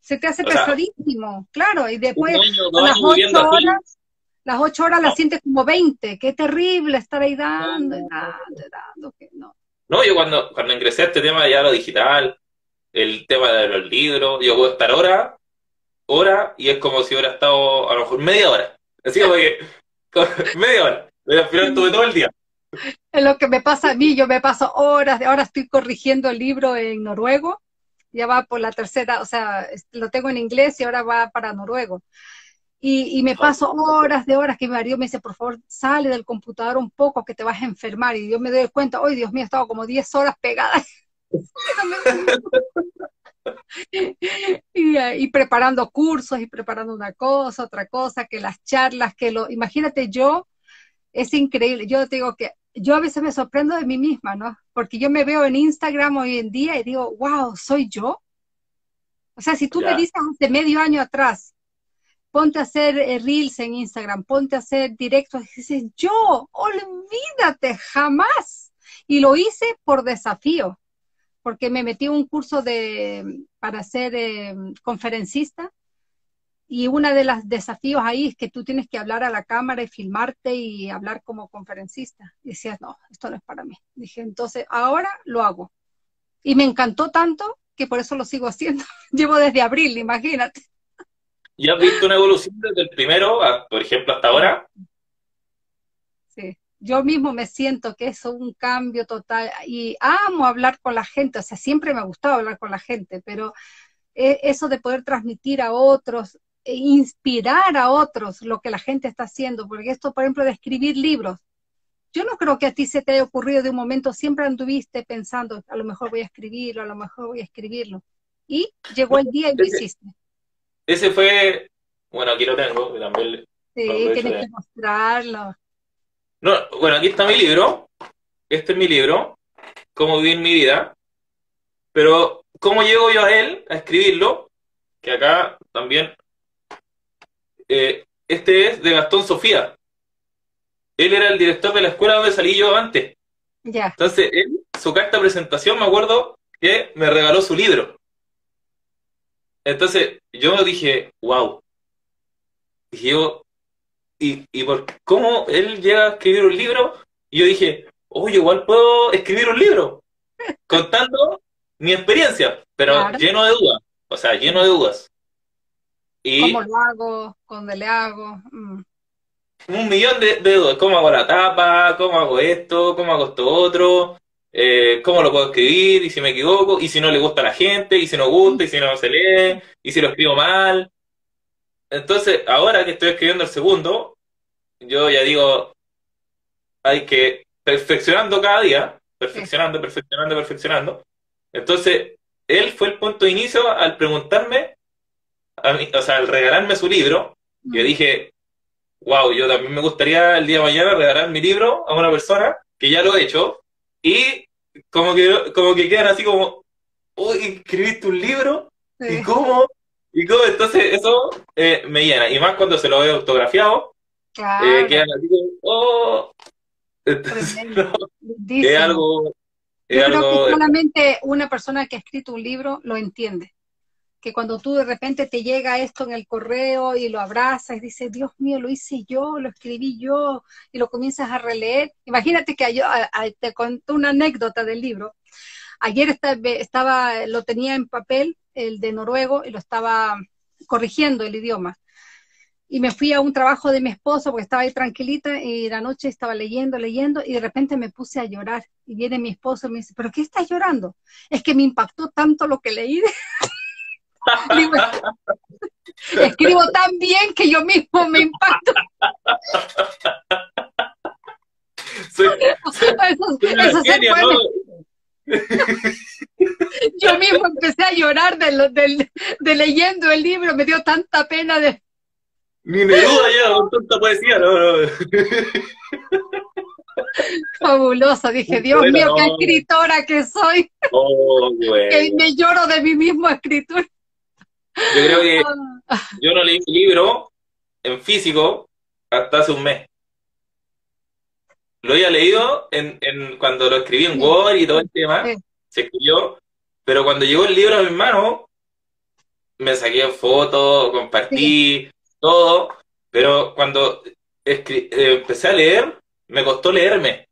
Se te hace pesadísimo, claro, y después las 8 horas, las 8 horas las sientes como 20, qué terrible estar ahí dando, dando, dando, que no. No, yo cuando, cuando ingresé a este tema ya lo digital, el tema de los libros, yo puedo estar hora, hora, y es como si hubiera estado a lo mejor media hora. Así como que, *laughs* media hora, pero al final estuve todo el día. Es lo que me pasa a mí, yo me paso horas, ahora estoy corrigiendo el libro en noruego, ya va por la tercera, o sea, lo tengo en inglés y ahora va para noruego. Y, me paso horas de horas que mi marido me dice, por favor, sale del computador un poco que te vas a enfermar. Y yo me doy cuenta, hoy Dios mío, he estado como 10 horas pegada. *laughs* y, y, preparando cursos y preparando una cosa, otra cosa, que las charlas, que lo, imagínate yo, es increíble. Yo te digo que yo a veces me sorprendo de mí misma, ¿no? Porque yo me veo en Instagram hoy en día y digo, wow, ¿soy yo? O sea, si tú me dices hace medio año atrás, ponte a hacer eh, reels en Instagram, ponte a hacer directos. Y dices, yo, olvídate, jamás. Y lo hice por desafío, porque me metí un curso de, para ser eh, conferencista. Y uno de los desafíos ahí es que tú tienes que hablar a la cámara y filmarte y hablar como conferencista. Y decías, no, esto no es para mí. Dije, entonces ahora lo hago. Y me encantó tanto que por eso lo sigo *laughs* haciendo. Llevo desde abril, imagínate. ¿Y has visto una evolución desde el primero, por ejemplo, hasta ahora? Sí, yo mismo me siento que es un cambio total y amo hablar con la gente, o sea, siempre me ha gustado hablar con la gente, pero e, eso de poder transmitir a otros, e inspirar a otros lo que la gente está haciendo, porque esto, por ejemplo, de escribir libros, yo no creo que a ti se te haya ocurrido de un momento, siempre anduviste pensando, a lo mejor voy a escribirlo, a lo mejor voy a escribirlo. Y llegó el día y lo hiciste. Ese fue, bueno, aquí lo tengo, también. Sí, tienes que mostrarlo. No, bueno, aquí está mi libro. Este es mi libro, Cómo vivir mi vida. Pero, ¿cómo llego yo a él, a escribirlo? Que acá también. Eh, este es de Gastón Sofía. Él era el director de la escuela donde salí yo antes. Ya. Entonces, él, su carta de presentación, me acuerdo que me regaló su libro. Entonces, yo dije, wow. Y yo, ¿y, y por cómo él llega a escribir un libro? Y yo dije, oye, igual puedo escribir un libro *laughs* contando mi experiencia, pero Claro. lleno de dudas, o sea, lleno de dudas. Y ¿Cómo lo hago? ¿Dónde le hago? Mm. un millón de, de dudas, ¿cómo hago la tapa? ¿Cómo hago esto? ¿Cómo hago esto otro? Eh, ¿cómo lo puedo escribir? ¿Y si me equivoco? ¿Y si no le gusta a la gente? ¿Y si no gusta? ¿Y si no se lee? ¿Y si lo escribo mal? Entonces, ahora que estoy escribiendo el segundo, yo ya digo, hay que perfeccionando cada día, perfeccionando, perfeccionando, perfeccionando. Entonces, él fue el punto de inicio al preguntarme, a mí, o sea, al regalarme su libro. Yo dije, wow, yo también me gustaría el día de mañana regalar mi libro a una persona que ya lo he hecho y como que, como que quedan así como, uy, escribiste un libro Sí. ¿y cómo? ¿Y cómo? Entonces eso eh, me llena y más cuando se lo veo autografiado, eh, Claro, quedan así como, oh, entonces *laughs* no, es algo, es Yo creo algo, que solamente una persona que ha escrito un libro lo entiende. Que cuando tú de repente te llega esto en el correo y lo abrazas y dices, Dios mío, lo hice yo, lo escribí yo, y lo comienzas a releer. Imagínate que yo te conté una anécdota del libro. Ayer esta- estaba, lo tenía en papel, el de noruego, y lo estaba corrigiendo el idioma. Y me fui a un trabajo de mi esposo porque estaba ahí tranquilita y la noche estaba leyendo, leyendo y de repente me puse a llorar. Y viene mi esposo y me dice, ¿pero qué estás llorando? Es que me impactó tanto lo que leí. *laughs* Escribo tan bien que yo mismo me impacto. soy, Eso. *laughs* Yo mismo empecé a llorar de, lo- del- de leyendo el libro, me dio tanta pena de... Ni Neruda ya, con tanta poesía, no, no. *laughs* Fabuloso, dije, Dios Bueno, mío, qué escritora que soy, Oh, *laughs* que me lloro de mí mismo escritura. Yo creo que Ah, yo no leí un libro en físico hasta hace un mes. Lo había leído en, en- cuando lo escribí en Sí. Word y todo el tema, Sí. se escribió, pero cuando llegó el libro a mis manos, me saqué fotos, compartí todo, pero cuando escri- eh, empecé a leer, me costó leerme.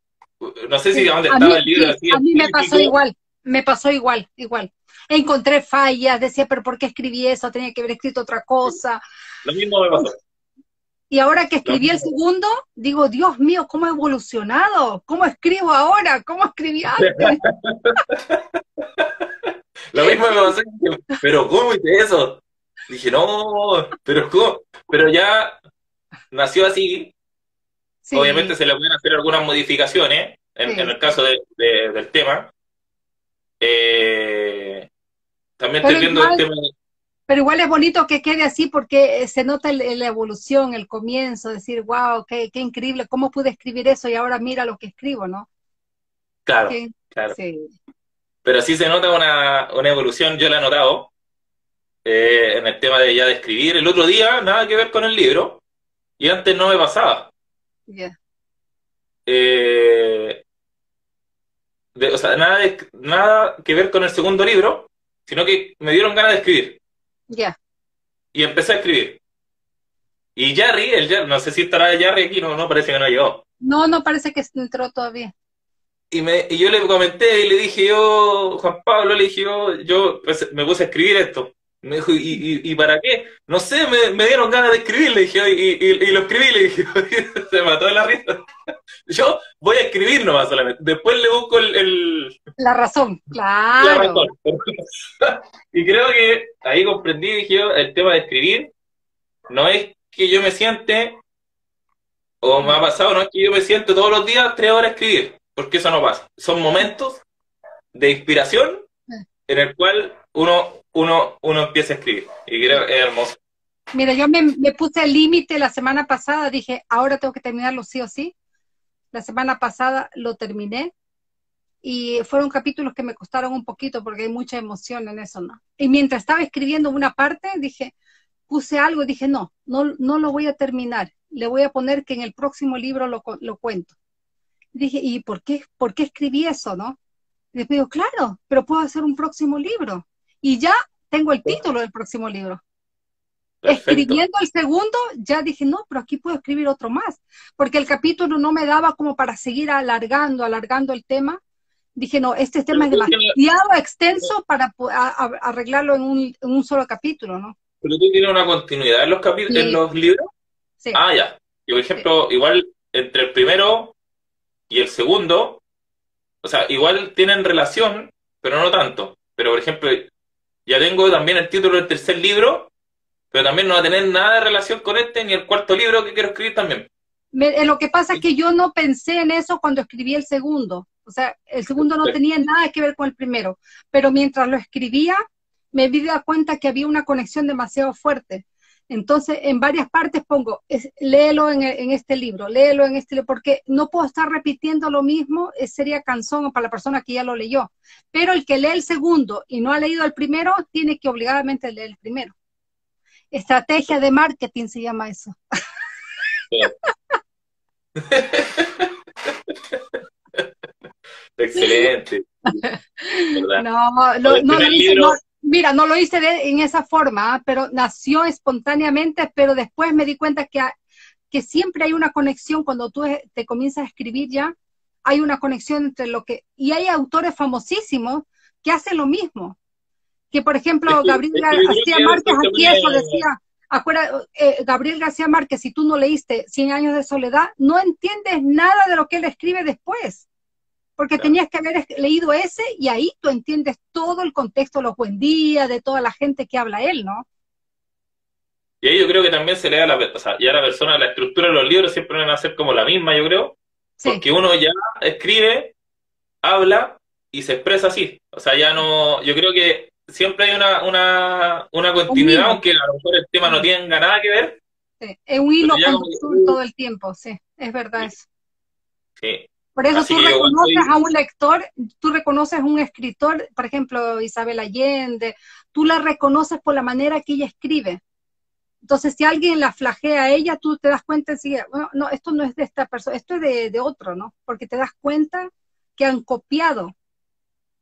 No sé si dónde estaba mí, el libro así a mí me pasó igual, me pasó igual, igual. Encontré fallas, decía, pero ¿por qué escribí eso? Tenía que haber escrito otra cosa. Lo mismo me pasó. Y ahora que escribí el segundo, digo, Dios mío, ¿cómo he evolucionado? ¿Cómo escribo ahora? ¿Cómo escribí antes? *laughs* Lo mismo me pasó, pero ¿cómo hice eso? Dije, no, pero ¿cómo? Pero ya nació así, Sí, obviamente se le pueden hacer algunas modificaciones en, Sí. en el caso de- de- del tema. Eh, también Pero estoy viendo el igual- tema, pero igual es bonito que quede así porque eh, se nota el- la evolución, el comienzo, decir, wow, qué, qué increíble, ¿cómo pude escribir eso? Y ahora mira lo que escribo, ¿no? claro, Qué- claro. sí, Pero sí se nota una, una evolución, yo la he notado, eh, en el tema de ya de escribir. El otro día, nada que ver con el libro, y antes no me pasaba. Eh, de- o sea, nada, de- nada que ver con el segundo libro, sino que me dieron ganas de escribir. Ya. Y empecé a escribir. Y Jarry, el Jarry, no sé si estará Jarry aquí, no, no parece que no llegó. No, no parece que entró todavía. Y, me, y yo le comenté y le dije yo, Juan Pablo, le dije yo, yo pues, me puse a escribir esto. Me dijo, ¿y, y, y para qué? No sé, me, me dieron ganas de escribir, le dije, y, y, lo escribí, le dije, *laughs* se mató de la risa. *laughs* Yo voy a escribir nomás solamente. Después le busco el, el- La razón, la claro. razón. *laughs* Y creo que ahí comprendí, dije yo, el tema de escribir no es que yo me siente, o me ha pasado, no es que yo me siente todos los días tres horas a escribir, porque eso no pasa. Son momentos de inspiración en el cual uno, uno, uno empieza a escribir. Y creo que es hermoso. Mira, yo me, me puse el límite la semana pasada, dije, ahora tengo que terminarlo sí o sí. La semana pasada lo terminé y fueron capítulos que me costaron un poquito porque hay mucha emoción en eso, ¿no? Y mientras estaba escribiendo una parte, dije, puse algo dije, no, no, no lo voy a terminar. Le voy a poner que en el próximo libro lo, lo cuento. Dije, ¿y por qué, por qué escribí eso, no? Y después digo, claro, pero puedo hacer un próximo libro. Y ya tengo el título del próximo libro. Escribiendo el segundo, ya dije, no, pero aquí puedo escribir otro más, porque el capítulo no me daba como para seguir alargando, alargando el tema. Dije, no, este tema es demasiado extenso para arreglarlo en un, en un, solo capítulo, ¿no? Pero tú tienes una continuidad en los capítulos, en los libros. Sí. Ah, ya. Y por ejemplo, igual entre el primero y el segundo, o sea, igual tienen relación, pero no tanto. Pero por ejemplo, ya tengo también el título del tercer libro pero también no va a tener nada de relación con este ni el cuarto libro que quiero escribir también. Eh, lo que pasa es que yo no pensé en eso cuando escribí el segundo. O sea, el segundo no tenía nada que ver con el primero. Pero mientras lo escribía, me di cuenta que había una conexión demasiado fuerte. Entonces, en varias partes pongo, léelo en, este libro, léelo en este libro, porque no puedo estar repitiendo lo mismo, eh, sería cansón para la persona que ya lo leyó. Pero el que lee el segundo y no ha leído el primero, tiene que obligadamente leer el primero. Estrategia de marketing se llama eso. *laughs* Excelente. *laughs* No, no, lo hice, mira, no lo hice en esa forma, ¿ah? pero nació espontáneamente, pero después me di cuenta que, que siempre hay una conexión. Cuando tú te comienzas a escribir ya, hay una conexión entre lo que... Y hay autores famosísimos que hacen lo mismo. Que por ejemplo Gabriel García Márquez aquí eso decía, acuérdate, eh, Gabriel García Márquez, si tú no leíste Cien años de soledad, no entiendes nada de lo que él escribe después, porque tenías que haber leído ese y ahí tú entiendes todo el contexto, los buen días, de toda la gente que habla él, ¿no? Y ahí yo creo que también se le da la, o sea, ya la persona, la estructura de los libros siempre van a ser como la misma, yo creo, porque uno ya escribe, habla y se expresa así. O sea, ya no, yo creo que siempre hay una, una, una continuidad, aunque a lo mejor el tema no tenga nada que ver. Sí, es un hilo conductor todo el tiempo, sí, es verdad eso. Sí. Por eso tú reconoces a un lector, tú reconoces a un escritor, por ejemplo, Isabel Allende, tú la reconoces por la manera que ella escribe. Entonces, si alguien la flagea a ella, tú te das cuenta enseguida, bueno, no, esto no es de esta persona, esto es de, de otro, ¿no? Porque te das cuenta que han copiado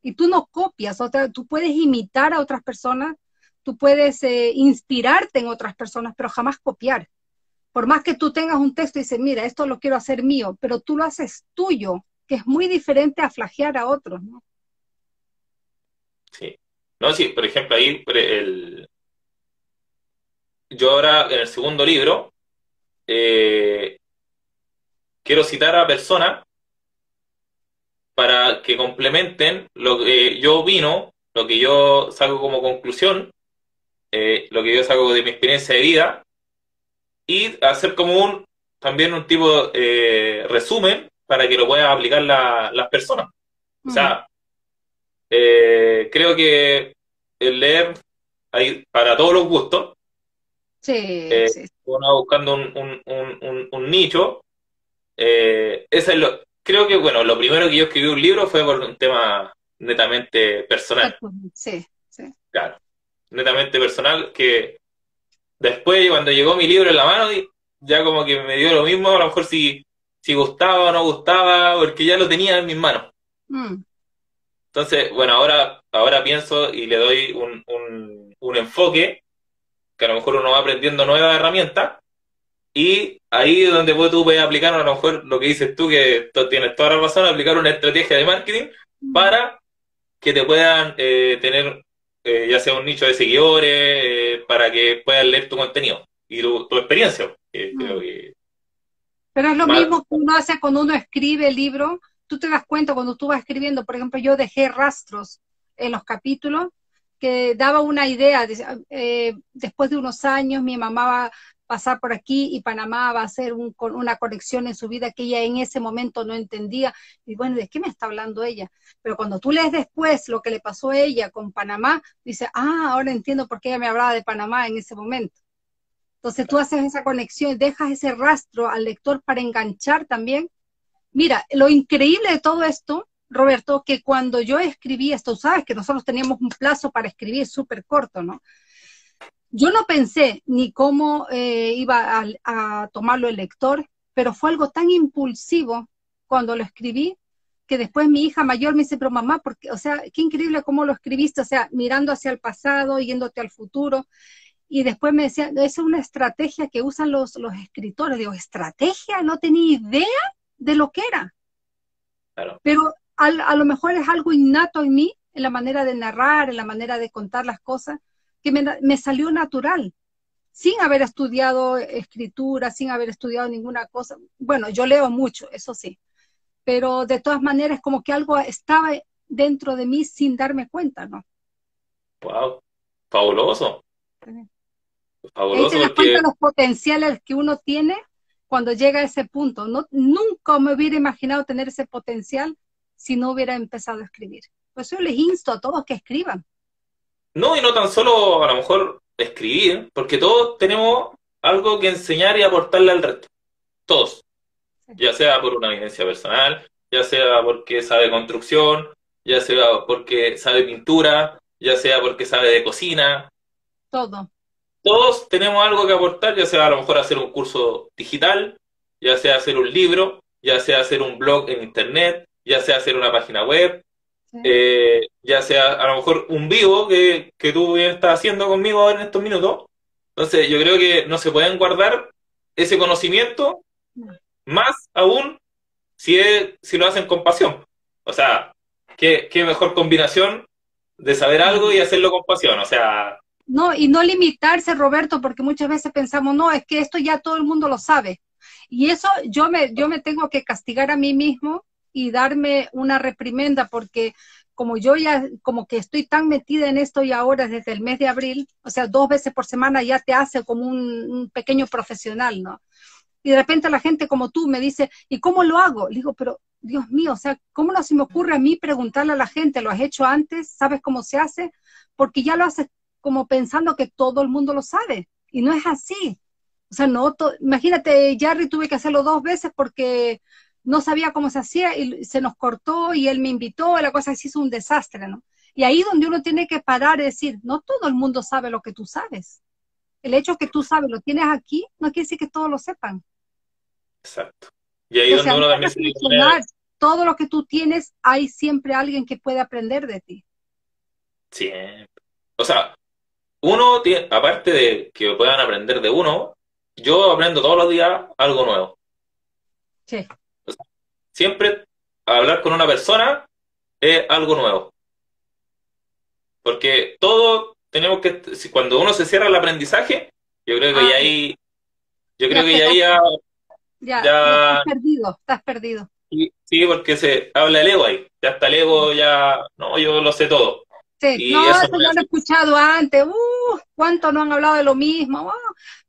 y tú no copias, o sea, tú puedes imitar a otras personas, tú puedes eh, inspirarte en otras personas, pero jamás copiar. Por más que tú tengas un texto y dices, mira, esto lo quiero hacer mío, pero tú lo haces tuyo, que es muy diferente a flagear a otros, ¿no? Sí. No, sí, por ejemplo, ahí el... yo ahora en el segundo libro eh, quiero citar a personas para que complementen lo que yo opino, lo que yo saco como conclusión, eh, lo que yo saco de mi experiencia de vida, y hacer como un también un tipo de eh, resumen para que lo puedan aplicar las personas. O sea, eh, creo que el leer hay para todos los gustos. Sí, Uno buscando un, un, un, nicho. esa es lo, creo que, bueno, lo primero que yo escribí un libro fue por un tema netamente personal. Sí, sí. Claro, netamente personal, que después, cuando llegó mi libro en la mano, ya como que me dio lo mismo, a lo mejor si, si gustaba o no gustaba, porque ya lo tenía en mis manos. Mm. Entonces, bueno, ahora, ahora pienso y le doy un, un, un enfoque, que a lo mejor uno va aprendiendo nuevas herramientas, y ahí es donde tú puedes aplicar a lo mejor lo que dices tú, que tienes toda la razón, aplicar una estrategia de marketing para que te puedan eh, tener eh, ya sea un nicho de seguidores, eh, para que puedan leer tu contenido y tu, experiencia. Pero es lo mismo que uno hace cuando uno escribe el libro. Tú te das cuenta cuando tú vas escribiendo, por ejemplo, yo dejé rastros en los capítulos que daba una idea. después de unos años, mi mamá pasar por aquí y Panamá va a un, una conexión en su vida que ella en ese momento no entendía. Y bueno, ¿de qué me está hablando ella? Pero cuando tú lees después lo que le pasó a ella con Panamá, dice, ah, ahora entiendo por qué ella me hablaba de Panamá en ese momento. Entonces tú haces esa conexión dejas ese rastro al lector para enganchar también. Mira, lo increíble de todo esto, Roberto, que cuando yo escribí esto, sabes que nosotros teníamos un plazo para escribir súper corto, ¿no? Yo no pensé ni cómo eh, iba a, tomarlo el lector, pero fue algo tan impulsivo cuando lo escribí que después mi hija mayor me dice, pero mamá, porque, o sea, qué increíble cómo lo escribiste, o sea, mirando hacia el pasado, yéndote al futuro. y después me decían, es una estrategia que usan los, los escritores. Digo, ¿estrategia? No tenía idea de lo que era. Pero a, lo mejor es algo innato en mí, en la manera de narrar, en la manera de contar las cosas, que me, me salió natural, sin haber estudiado escritura, sin haber estudiado ninguna cosa. Bueno, yo leo mucho, eso sí, pero de todas maneras como que algo estaba dentro de mí sin darme cuenta, ¿no? Wow, fabuloso. Fabuloso. Ahí te cuenta los potenciales que uno tiene cuando llega a ese punto. No, nunca me hubiera imaginado tener ese potencial si no hubiera empezado a escribir. Por eso les insto a todos que escriban. No, y no tan solo a lo mejor escribir, porque todos tenemos algo que enseñar y aportarle al resto. Todos. Ya sea por una vivencia personal, ya sea porque sabe construcción, ya sea porque sabe pintura, ya sea porque sabe de cocina. Todo todos tenemos algo que aportar, ya sea a lo mejor hacer un curso digital, ya sea hacer un libro, ya sea hacer un blog en internet, ya sea hacer una página web, eh, ya sea a lo mejor un vivo que, que tú estás haciendo conmigo en estos minutos. Entonces, yo creo que no se pueden guardar ese conocimiento, más aún si, si lo hacen con pasión. O sea, ¿qué, qué mejor combinación de saber algo y hacerlo con pasión. O sea, no, y no limitarse, Roberto, porque muchas veces pensamos, no, es que esto ya todo el mundo lo sabe. Y eso yo me, yo me tengo que castigar a mí mismo y darme una reprimenda, porque como yo ya, como que estoy tan metida en esto y ahora desde el mes de abril, o sea, dos veces por semana ya te hace como un, pequeño profesional, ¿no? Y de repente la gente como tú me dice, ¿y cómo lo hago? Le digo, pero Dios mío, o sea, ¿cómo no se me ocurre a mí preguntarle a la gente, ¿lo has hecho antes? ¿Sabes cómo se hace? Porque ya lo haces como pensando que todo el mundo lo sabe. Y no es así. O sea, no, imagínate, Jarry tuve que hacerlo dos veces porque no sabía cómo se hacía y se nos cortó y él me invitó, y la cosa se hizo un desastre, ¿no? Y ahí donde uno tiene que parar y decir, no todo el mundo sabe lo que tú sabes. El hecho que tú sabes, lo tienes aquí, no quiere decir que todos lo sepan. Exacto. Y ahí donde uno también se Todo lo que tú tienes, hay siempre alguien que puede aprender de ti. Siempre. O sea, uno, tiene, aparte de que puedan aprender de uno, yo aprendo todos los días algo nuevo. Sí. Siempre hablar con una persona es algo nuevo. Porque todo tenemos que, cuando uno se cierra el aprendizaje, yo creo que ya ah, ahí, yo creo que ya ahí ya, ya, estás perdido, estás perdido. Sí, porque se habla el ego ahí, ya está el ego, ya, no, yo lo sé todo. Sí, no, eso, ya lo he escuchado antes, uh, cuánto no han hablado de lo mismo,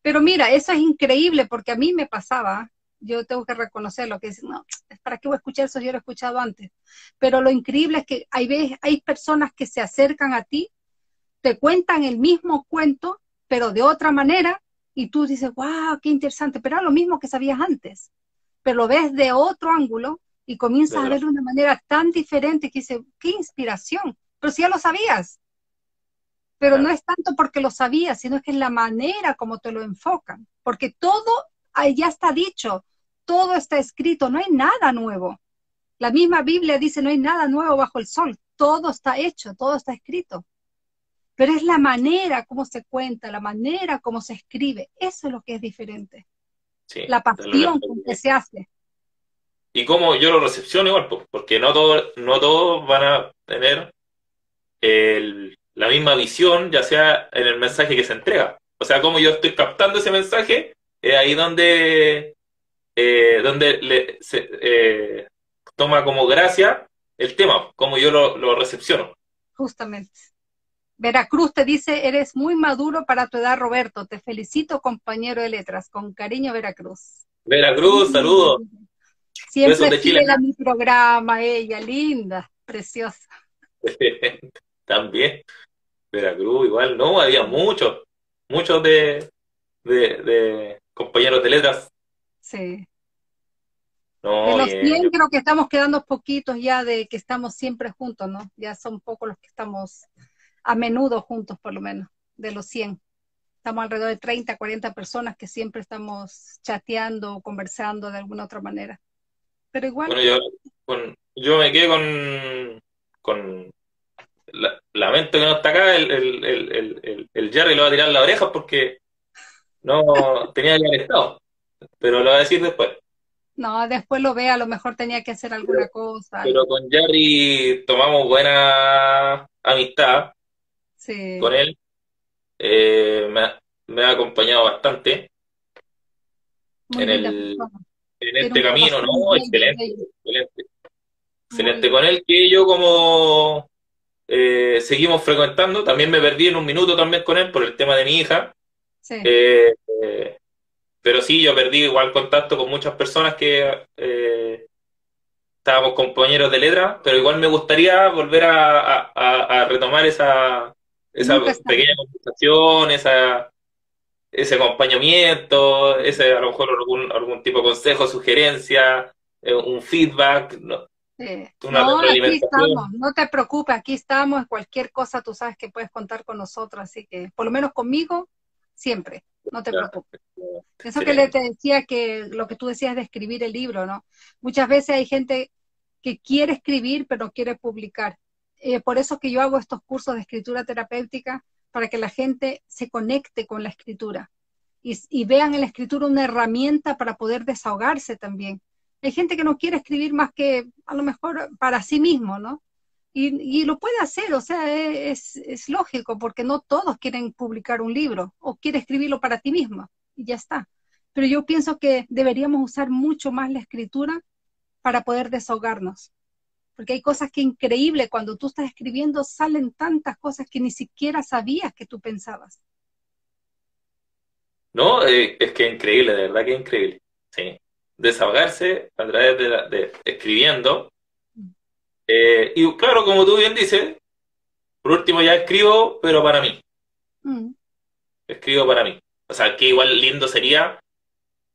pero mira, eso es increíble porque a mí me pasaba, yo tengo que reconocerlo, que es, no, ¿para qué voy a escuchar eso? Yo lo he escuchado antes, pero lo increíble es que hay, veces, hay personas que se acercan a ti, te cuentan el mismo cuento, pero de otra manera, y tú dices, wow, qué interesante, pero era lo mismo que sabías antes, pero lo ves de otro ángulo y comienzas a verlo de una manera tan diferente que dices, qué inspiración pero si ya lo sabías. Pero no es tanto porque lo sabías, sino que es la manera como te lo enfocan. Porque todo ya está dicho, todo está escrito, no hay nada nuevo. La misma Biblia dice, no hay nada nuevo bajo el sol, todo está hecho, todo está escrito. Pero es la manera como se cuenta, la manera como se escribe, eso es lo que es diferente. la pasión con que se hace. Y cómo yo lo recepciono igual, porque no todos no todos van a tener la misma visión, ya sea en el mensaje que se entrega. O sea, como yo estoy captando ese mensaje, es ahí donde, eh, donde le, se, eh, toma como gracia el tema, como yo lo, lo recepciono. Justamente. Veracruz te dice, eres muy maduro para tu edad, Roberto. Te felicito, compañero de letras. Con cariño, Veracruz. Veracruz, saludos. Siempre fiel a mi programa, ella, linda, preciosa. *laughs* también. Veracruz, igual, no, había muchos, muchos de, de, compañeros de letras. Sí. De los 100 creo que estamos quedando poquitos ya de que estamos siempre juntos, ¿no? Ya son pocos los que estamos a menudo juntos, por lo menos, de los 100. Estamos alrededor de 30, 40 personas que siempre estamos chateando, conversando de alguna otra manera. Pero igual. Bueno, yo, yo me quedé con, con la, lamento que no está acá, el, el, el, el, Jerry lo va a tirar las orejas porque no tenía que haber estado. Pero lo va a decir después. No, después lo ve, a lo mejor tenía que hacer alguna cosa. Pero con Jerry tomamos buena amistad sí. con él. Eh, me, me, ha acompañado bastante en, el, en este camino, ¿no? Excelente, excelente. Excelente con él, que yo como eh, seguimos frecuentando, también me perdí en un minuto también con él por el tema de mi hija. Sí. Eh, pero sí, yo perdí igual contacto con muchas personas que eh, estábamos compañeros de letra, pero igual me gustaría volver a, retomar esa, esa pequeña conversación, esa, ese acompañamiento, ese a lo mejor algún, algún tipo de consejo, sugerencia, eh, un feedback. ¿no? no, aquí estamos, no te preocupes, aquí estamos, cualquier cosa tú sabes que puedes contar con nosotros, así que por lo menos conmigo, siempre, no te preocupes. Eso que le te decía que lo que tú decías de escribir el libro, ¿no? Muchas veces hay gente que quiere escribir pero no quiere publicar. Eh, por eso que yo hago estos cursos de escritura terapéutica, para que la gente se conecte con la escritura y, y vean en la escritura una herramienta para poder desahogarse también hay gente que no quiere escribir más que a lo mejor para sí mismo, ¿no? Y, lo puede hacer, o sea, es, es, lógico, porque no todos quieren publicar un libro o quiere escribirlo para ti mismo, y ya está. Pero yo pienso que deberíamos usar mucho más la escritura para poder desahogarnos. Porque hay cosas que increíble, cuando tú estás escribiendo salen tantas cosas que ni siquiera sabías que tú pensabas. No, eh, es que increíble, de verdad que increíble. Sí desahogarse a través de, escribiendo. Eh, y claro, como tú bien dices, por último ya escribo, pero para mí. Mm. Escribo para mí. O sea, que igual lindo sería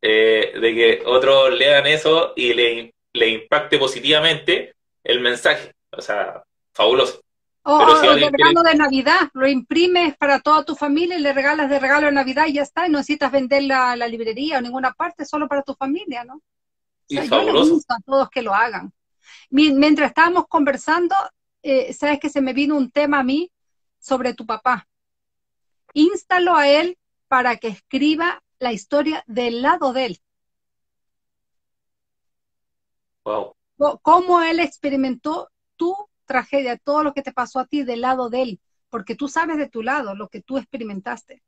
eh, de que otros lean eso y le, le impacte positivamente el mensaje. O sea, fabuloso. O, el regalo de Navidad, lo imprimes para toda tu familia y le regalas de regalo de Navidad y ya está, y no necesitas vender la, la librería o ninguna parte, solo para tu familia, ¿no? y fabuloso. a todos que lo hagan. Mientras estábamos conversando, eh, sabes que se me vino un tema a mí sobre tu papá. Instalo a él para que escriba la historia del lado de él. Wow. Cómo él experimentó tu tragedia, todo lo que te pasó a ti del lado de él, porque tú sabes de tu lado lo que tú experimentaste.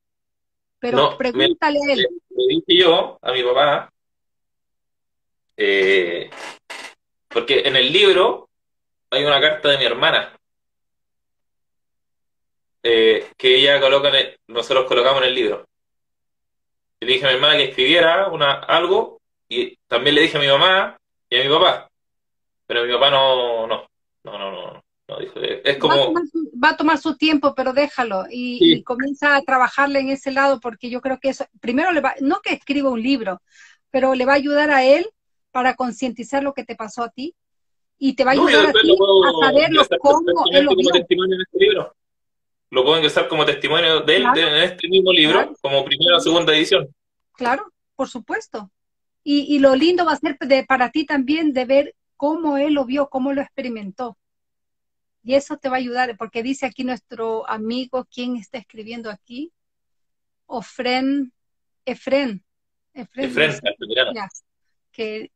Pero pregúntale a él. Le dije yo a mi papá, eh, porque en el libro hay una carta de mi hermana eh, que ella coloca, nosotros colocamos en el libro. Le dije a mi hermana que escribiera una, algo y también le dije a mi mamá y a mi papá. Pero mi papá no, no, no, no, no, es como... Va a, tomar su, tiempo, pero déjalo y, comienza a trabajarle en ese lado porque yo creo que eso, primero le va, no que escriba un libro, pero le va a ayudar a él para concientizar lo que te pasó a ti y te va a ayudar a ti a saberlo cómo él lo testimonio en este libro. Lo puedo ingresar como testimonio de él en este mismo libro, como primera o segunda edición. Claro, por supuesto. Y, y lo lindo va a ser de, para ti también de ver cómo él lo vio, cómo lo experimentó. Y eso te va a ayudar, porque dice aquí nuestro amigo, ¿quién está escribiendo aquí? Ofren, Efren. Efren, Efren que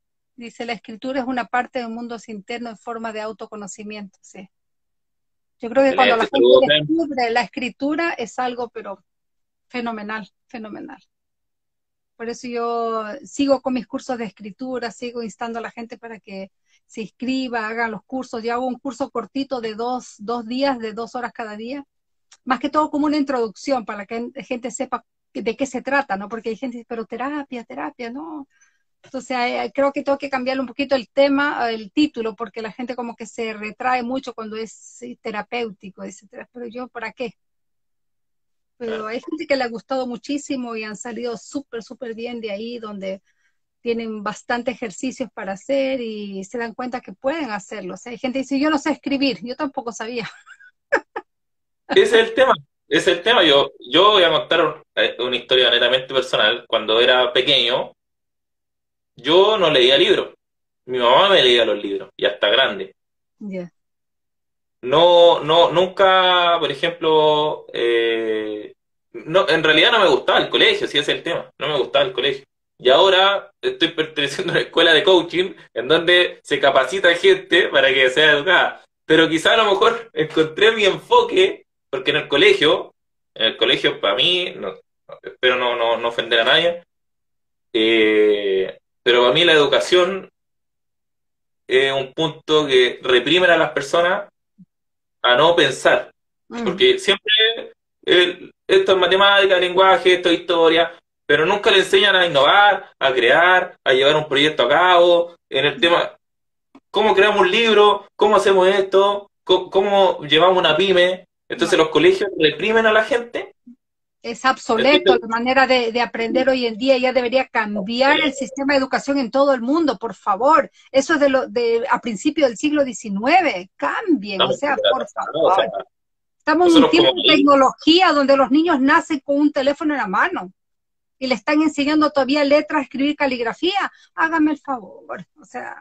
dice, la escritura es una parte del mundo interno en forma de autoconocimiento, sí. Yo creo que cuando la gente descubre la escritura es algo, pero fenomenal, fenomenal. Por eso yo sigo con mis cursos de escritura, sigo instando a la gente para que se inscriba, haga los cursos. Yo hago un curso cortito de dos, dos días, de dos horas cada día. Más que todo como una introducción para que la gente sepa de qué se trata, ¿no? Porque hay gente que dice, pero terapia, terapia, no. Entonces eh, creo que tengo que cambiarle un poquito el tema, el título, porque la gente como que se retrae mucho cuando es terapéutico, etc. Pero yo, ¿para qué? Pero hay gente que le ha gustado muchísimo y han salido súper, súper bien de ahí, donde tienen bastante ejercicios para hacer y se dan cuenta que pueden hacerlo. O sea, hay gente que dice, yo no sé escribir, yo tampoco sabía. Ese es el tema, ese es el tema. Yo, yo voy a contar eh, una historia netamente personal. Cuando era pequeño, yo no leía libros. Mi mamá me leía los libros, y hasta grande. no, no, nunca, por ejemplo, eh, no, en realidad no me gustaba el colegio, si ese es el tema, no me gustaba el colegio. Y ahora estoy *laughs* perteneciendo a una escuela de coaching en donde se capacita gente para que sea educada. Pero quizá a lo mejor encontré mi enfoque, porque en el colegio, en el colegio para mí, no, espero no, no, no ofender a nadie, eh, pero para mí la educación es un punto que reprime a las personas a no pensar. Mm. Porque siempre esto es matemática, lenguaje, esto es historia, pero nunca le enseñan a innovar, a crear, a llevar un proyecto a cabo, en el tema, cómo creamos un libro, cómo hacemos esto, cómo, llevamos una pyme. Entonces los colegios reprimen a la gente. Es obsoleto la manera de, aprender hoy en día, ya debería cambiar el sistema de educación en todo el mundo, por favor. Eso es de lo de a principios del siglo XIX, cambien, o sea, por favor. Estamos en un tiempo de tecnología donde los niños nacen con un teléfono en la mano y le están enseñando todavía letras, escribir caligrafía. Hágame el favor. O sea,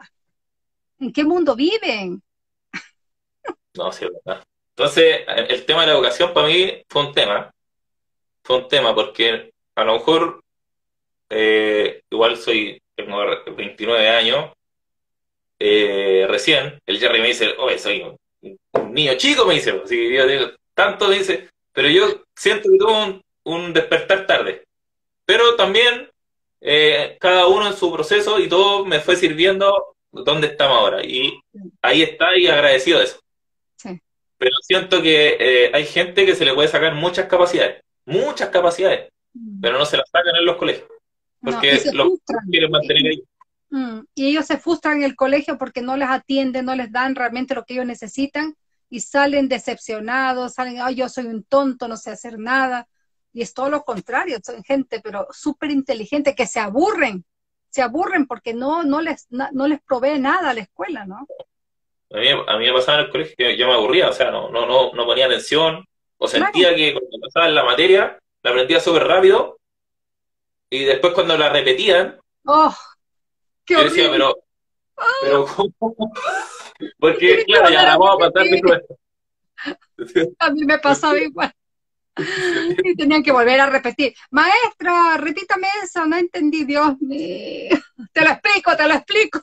¿en qué mundo viven? No, sí, verdad. Entonces, el tema de la educación para mí fue un tema. Fue un tema porque a lo mejor, eh, igual soy, tengo 29 años, eh, recién, el Jerry me dice, oye, soy un, niño chico, me dice, así yo digo, tanto me dice, pero yo siento que tuve un despertar tarde. Pero también eh, cada uno en su proceso y todo me fue sirviendo donde estamos ahora. Y ahí está y agradecido de eso. Pero siento que eh, hay gente que se le puede sacar muchas capacidades, muchas capacidades, mm. pero no se las sacan en los colegios. Porque los quieren mantener ahí. Mm, y ellos se frustran en el colegio porque no les atienden, no les dan realmente lo que ellos necesitan y salen decepcionados, salen, ay, yo soy un tonto, no sé hacer nada y es todo lo contrario, son gente, pero súper inteligente, que se aburren, se aburren porque no, no, les, no, les provee nada a la escuela, ¿no? A mí, a mí me pasaba en el colegio que yo me aburría, o sea, no, no, no, no ponía atención, o sentía que cuando pasaba en la materia, la aprendía súper rápido, y después cuando la repetían, ¡oh! ¡Qué yo decía, pero, pero ¿cómo? *laughs* Porque, claro, ya la vamos a pasar de A mí me pasaba *laughs* igual. *laughs* y tenían que volver a repetir. Maestra, repítame eso, no entendí, Dios mío. Te lo explico, te lo explico.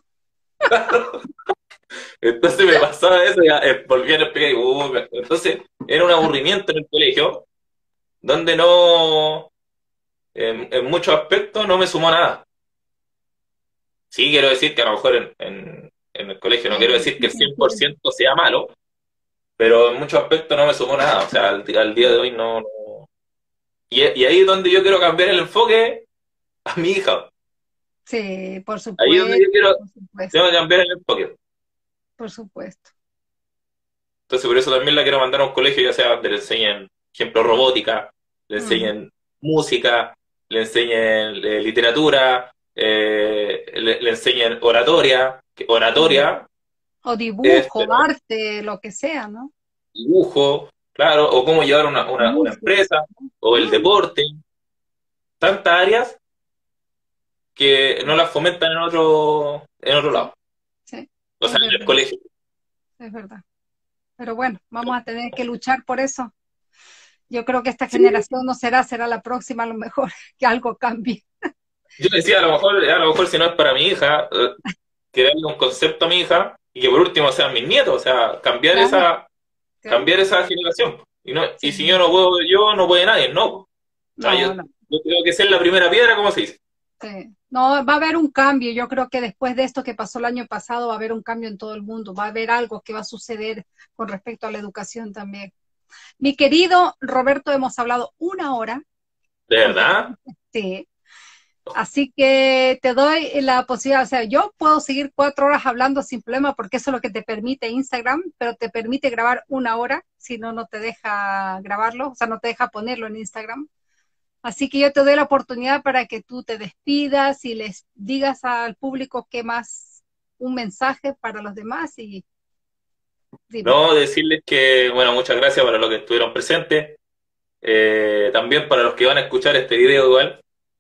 Entonces me pasaba eso, ya eh, volví a explicar. Uh, entonces era un aburrimiento en el colegio, donde no, en, muchos aspectos no me sumó nada. Sí quiero decir que a lo mejor en, en el colegio, no quiero decir que el 100% sea malo, pero en muchos aspectos no me sumó nada, o sea, al, día de hoy no... Y, ahí es donde yo quiero cambiar el enfoque a mi hija. Sí, por supuesto. Ahí es donde yo quiero tengo que cambiar el enfoque. Por supuesto. Entonces por eso también la quiero mandar a un colegio, ya sea donde le enseñen, ejemplo, robótica, le mm. enseñen música, le enseñen eh, literatura, eh, le, enseñen oratoria, oratoria o dibujo, este, arte, lo que sea, ¿no? Dibujo, claro, o cómo llevar una, una, empresa, o el deporte. Tantas áreas que no las fomentan en otro, en otro lado. Sí. O sea, en el colegio. Es verdad. Pero bueno, vamos a tener que luchar por eso. Yo creo que esta generación no será, será la próxima a lo mejor, *laughs* que algo cambie. Yo decía, a lo mejor, a lo mejor si no es para mi hija, eh, que darle un concepto a mi hija y que por último sean mis nietos, o sea, cambiar esa cambiar esa generación. Y, no, y si yo no puedo yo, no puede nadie, no. yo, creo que ser la primera piedra, como se dice. Sí. No, va a haber un cambio. Yo creo que después de esto que pasó el año pasado, va a haber un cambio en todo el mundo. Va a haber algo que va a suceder con respecto a la educación también. Mi querido Roberto, hemos hablado una hora. ¿De verdad? Sí. Así que te doy la posibilidad, o sea, yo puedo seguir cuatro horas hablando sin problema porque eso es lo que te permite Instagram, pero te permite grabar una hora, si no, no te deja grabarlo, o sea, no te deja ponerlo en Instagram. Así que yo te doy la oportunidad para que tú te despidas y les digas al público qué más, un mensaje para los demás y... No, decirles que, bueno, muchas gracias para los que estuvieron presentes. Eh, también para los que van a escuchar este video igual,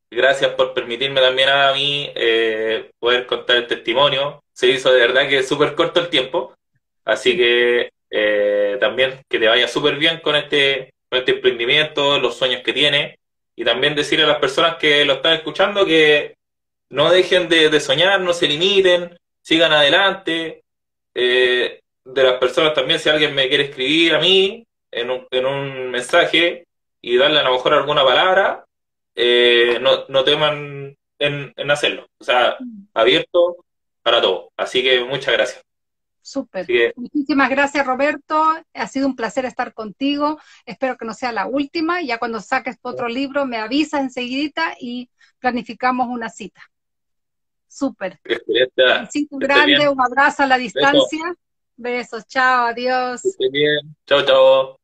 Gracias por permitirme también a mí eh, poder contar el testimonio. Se hizo de verdad que súper corto el tiempo. Así que Eh, también que te vaya súper bien con este, con este emprendimiento, los sueños que tiene. Y también decirle a las personas que lo están escuchando que no dejen de, soñar, no se limiten, sigan adelante. Eh, de las personas también, si alguien me quiere escribir a mí en un, en un mensaje y darle a lo mejor alguna palabra, eh, no, no teman en, en hacerlo. O sea, abierto para todo. Así que muchas gracias. Súper. Muchísimas gracias, Roberto. Ha sido un placer estar contigo. Espero que no sea la última. Ya cuando saques otro libro, me avisas enseguida y planificamos una cita. Súper. Un grande, un abrazo a la distancia. Besos, chao, adiós. bien. Chao, chao.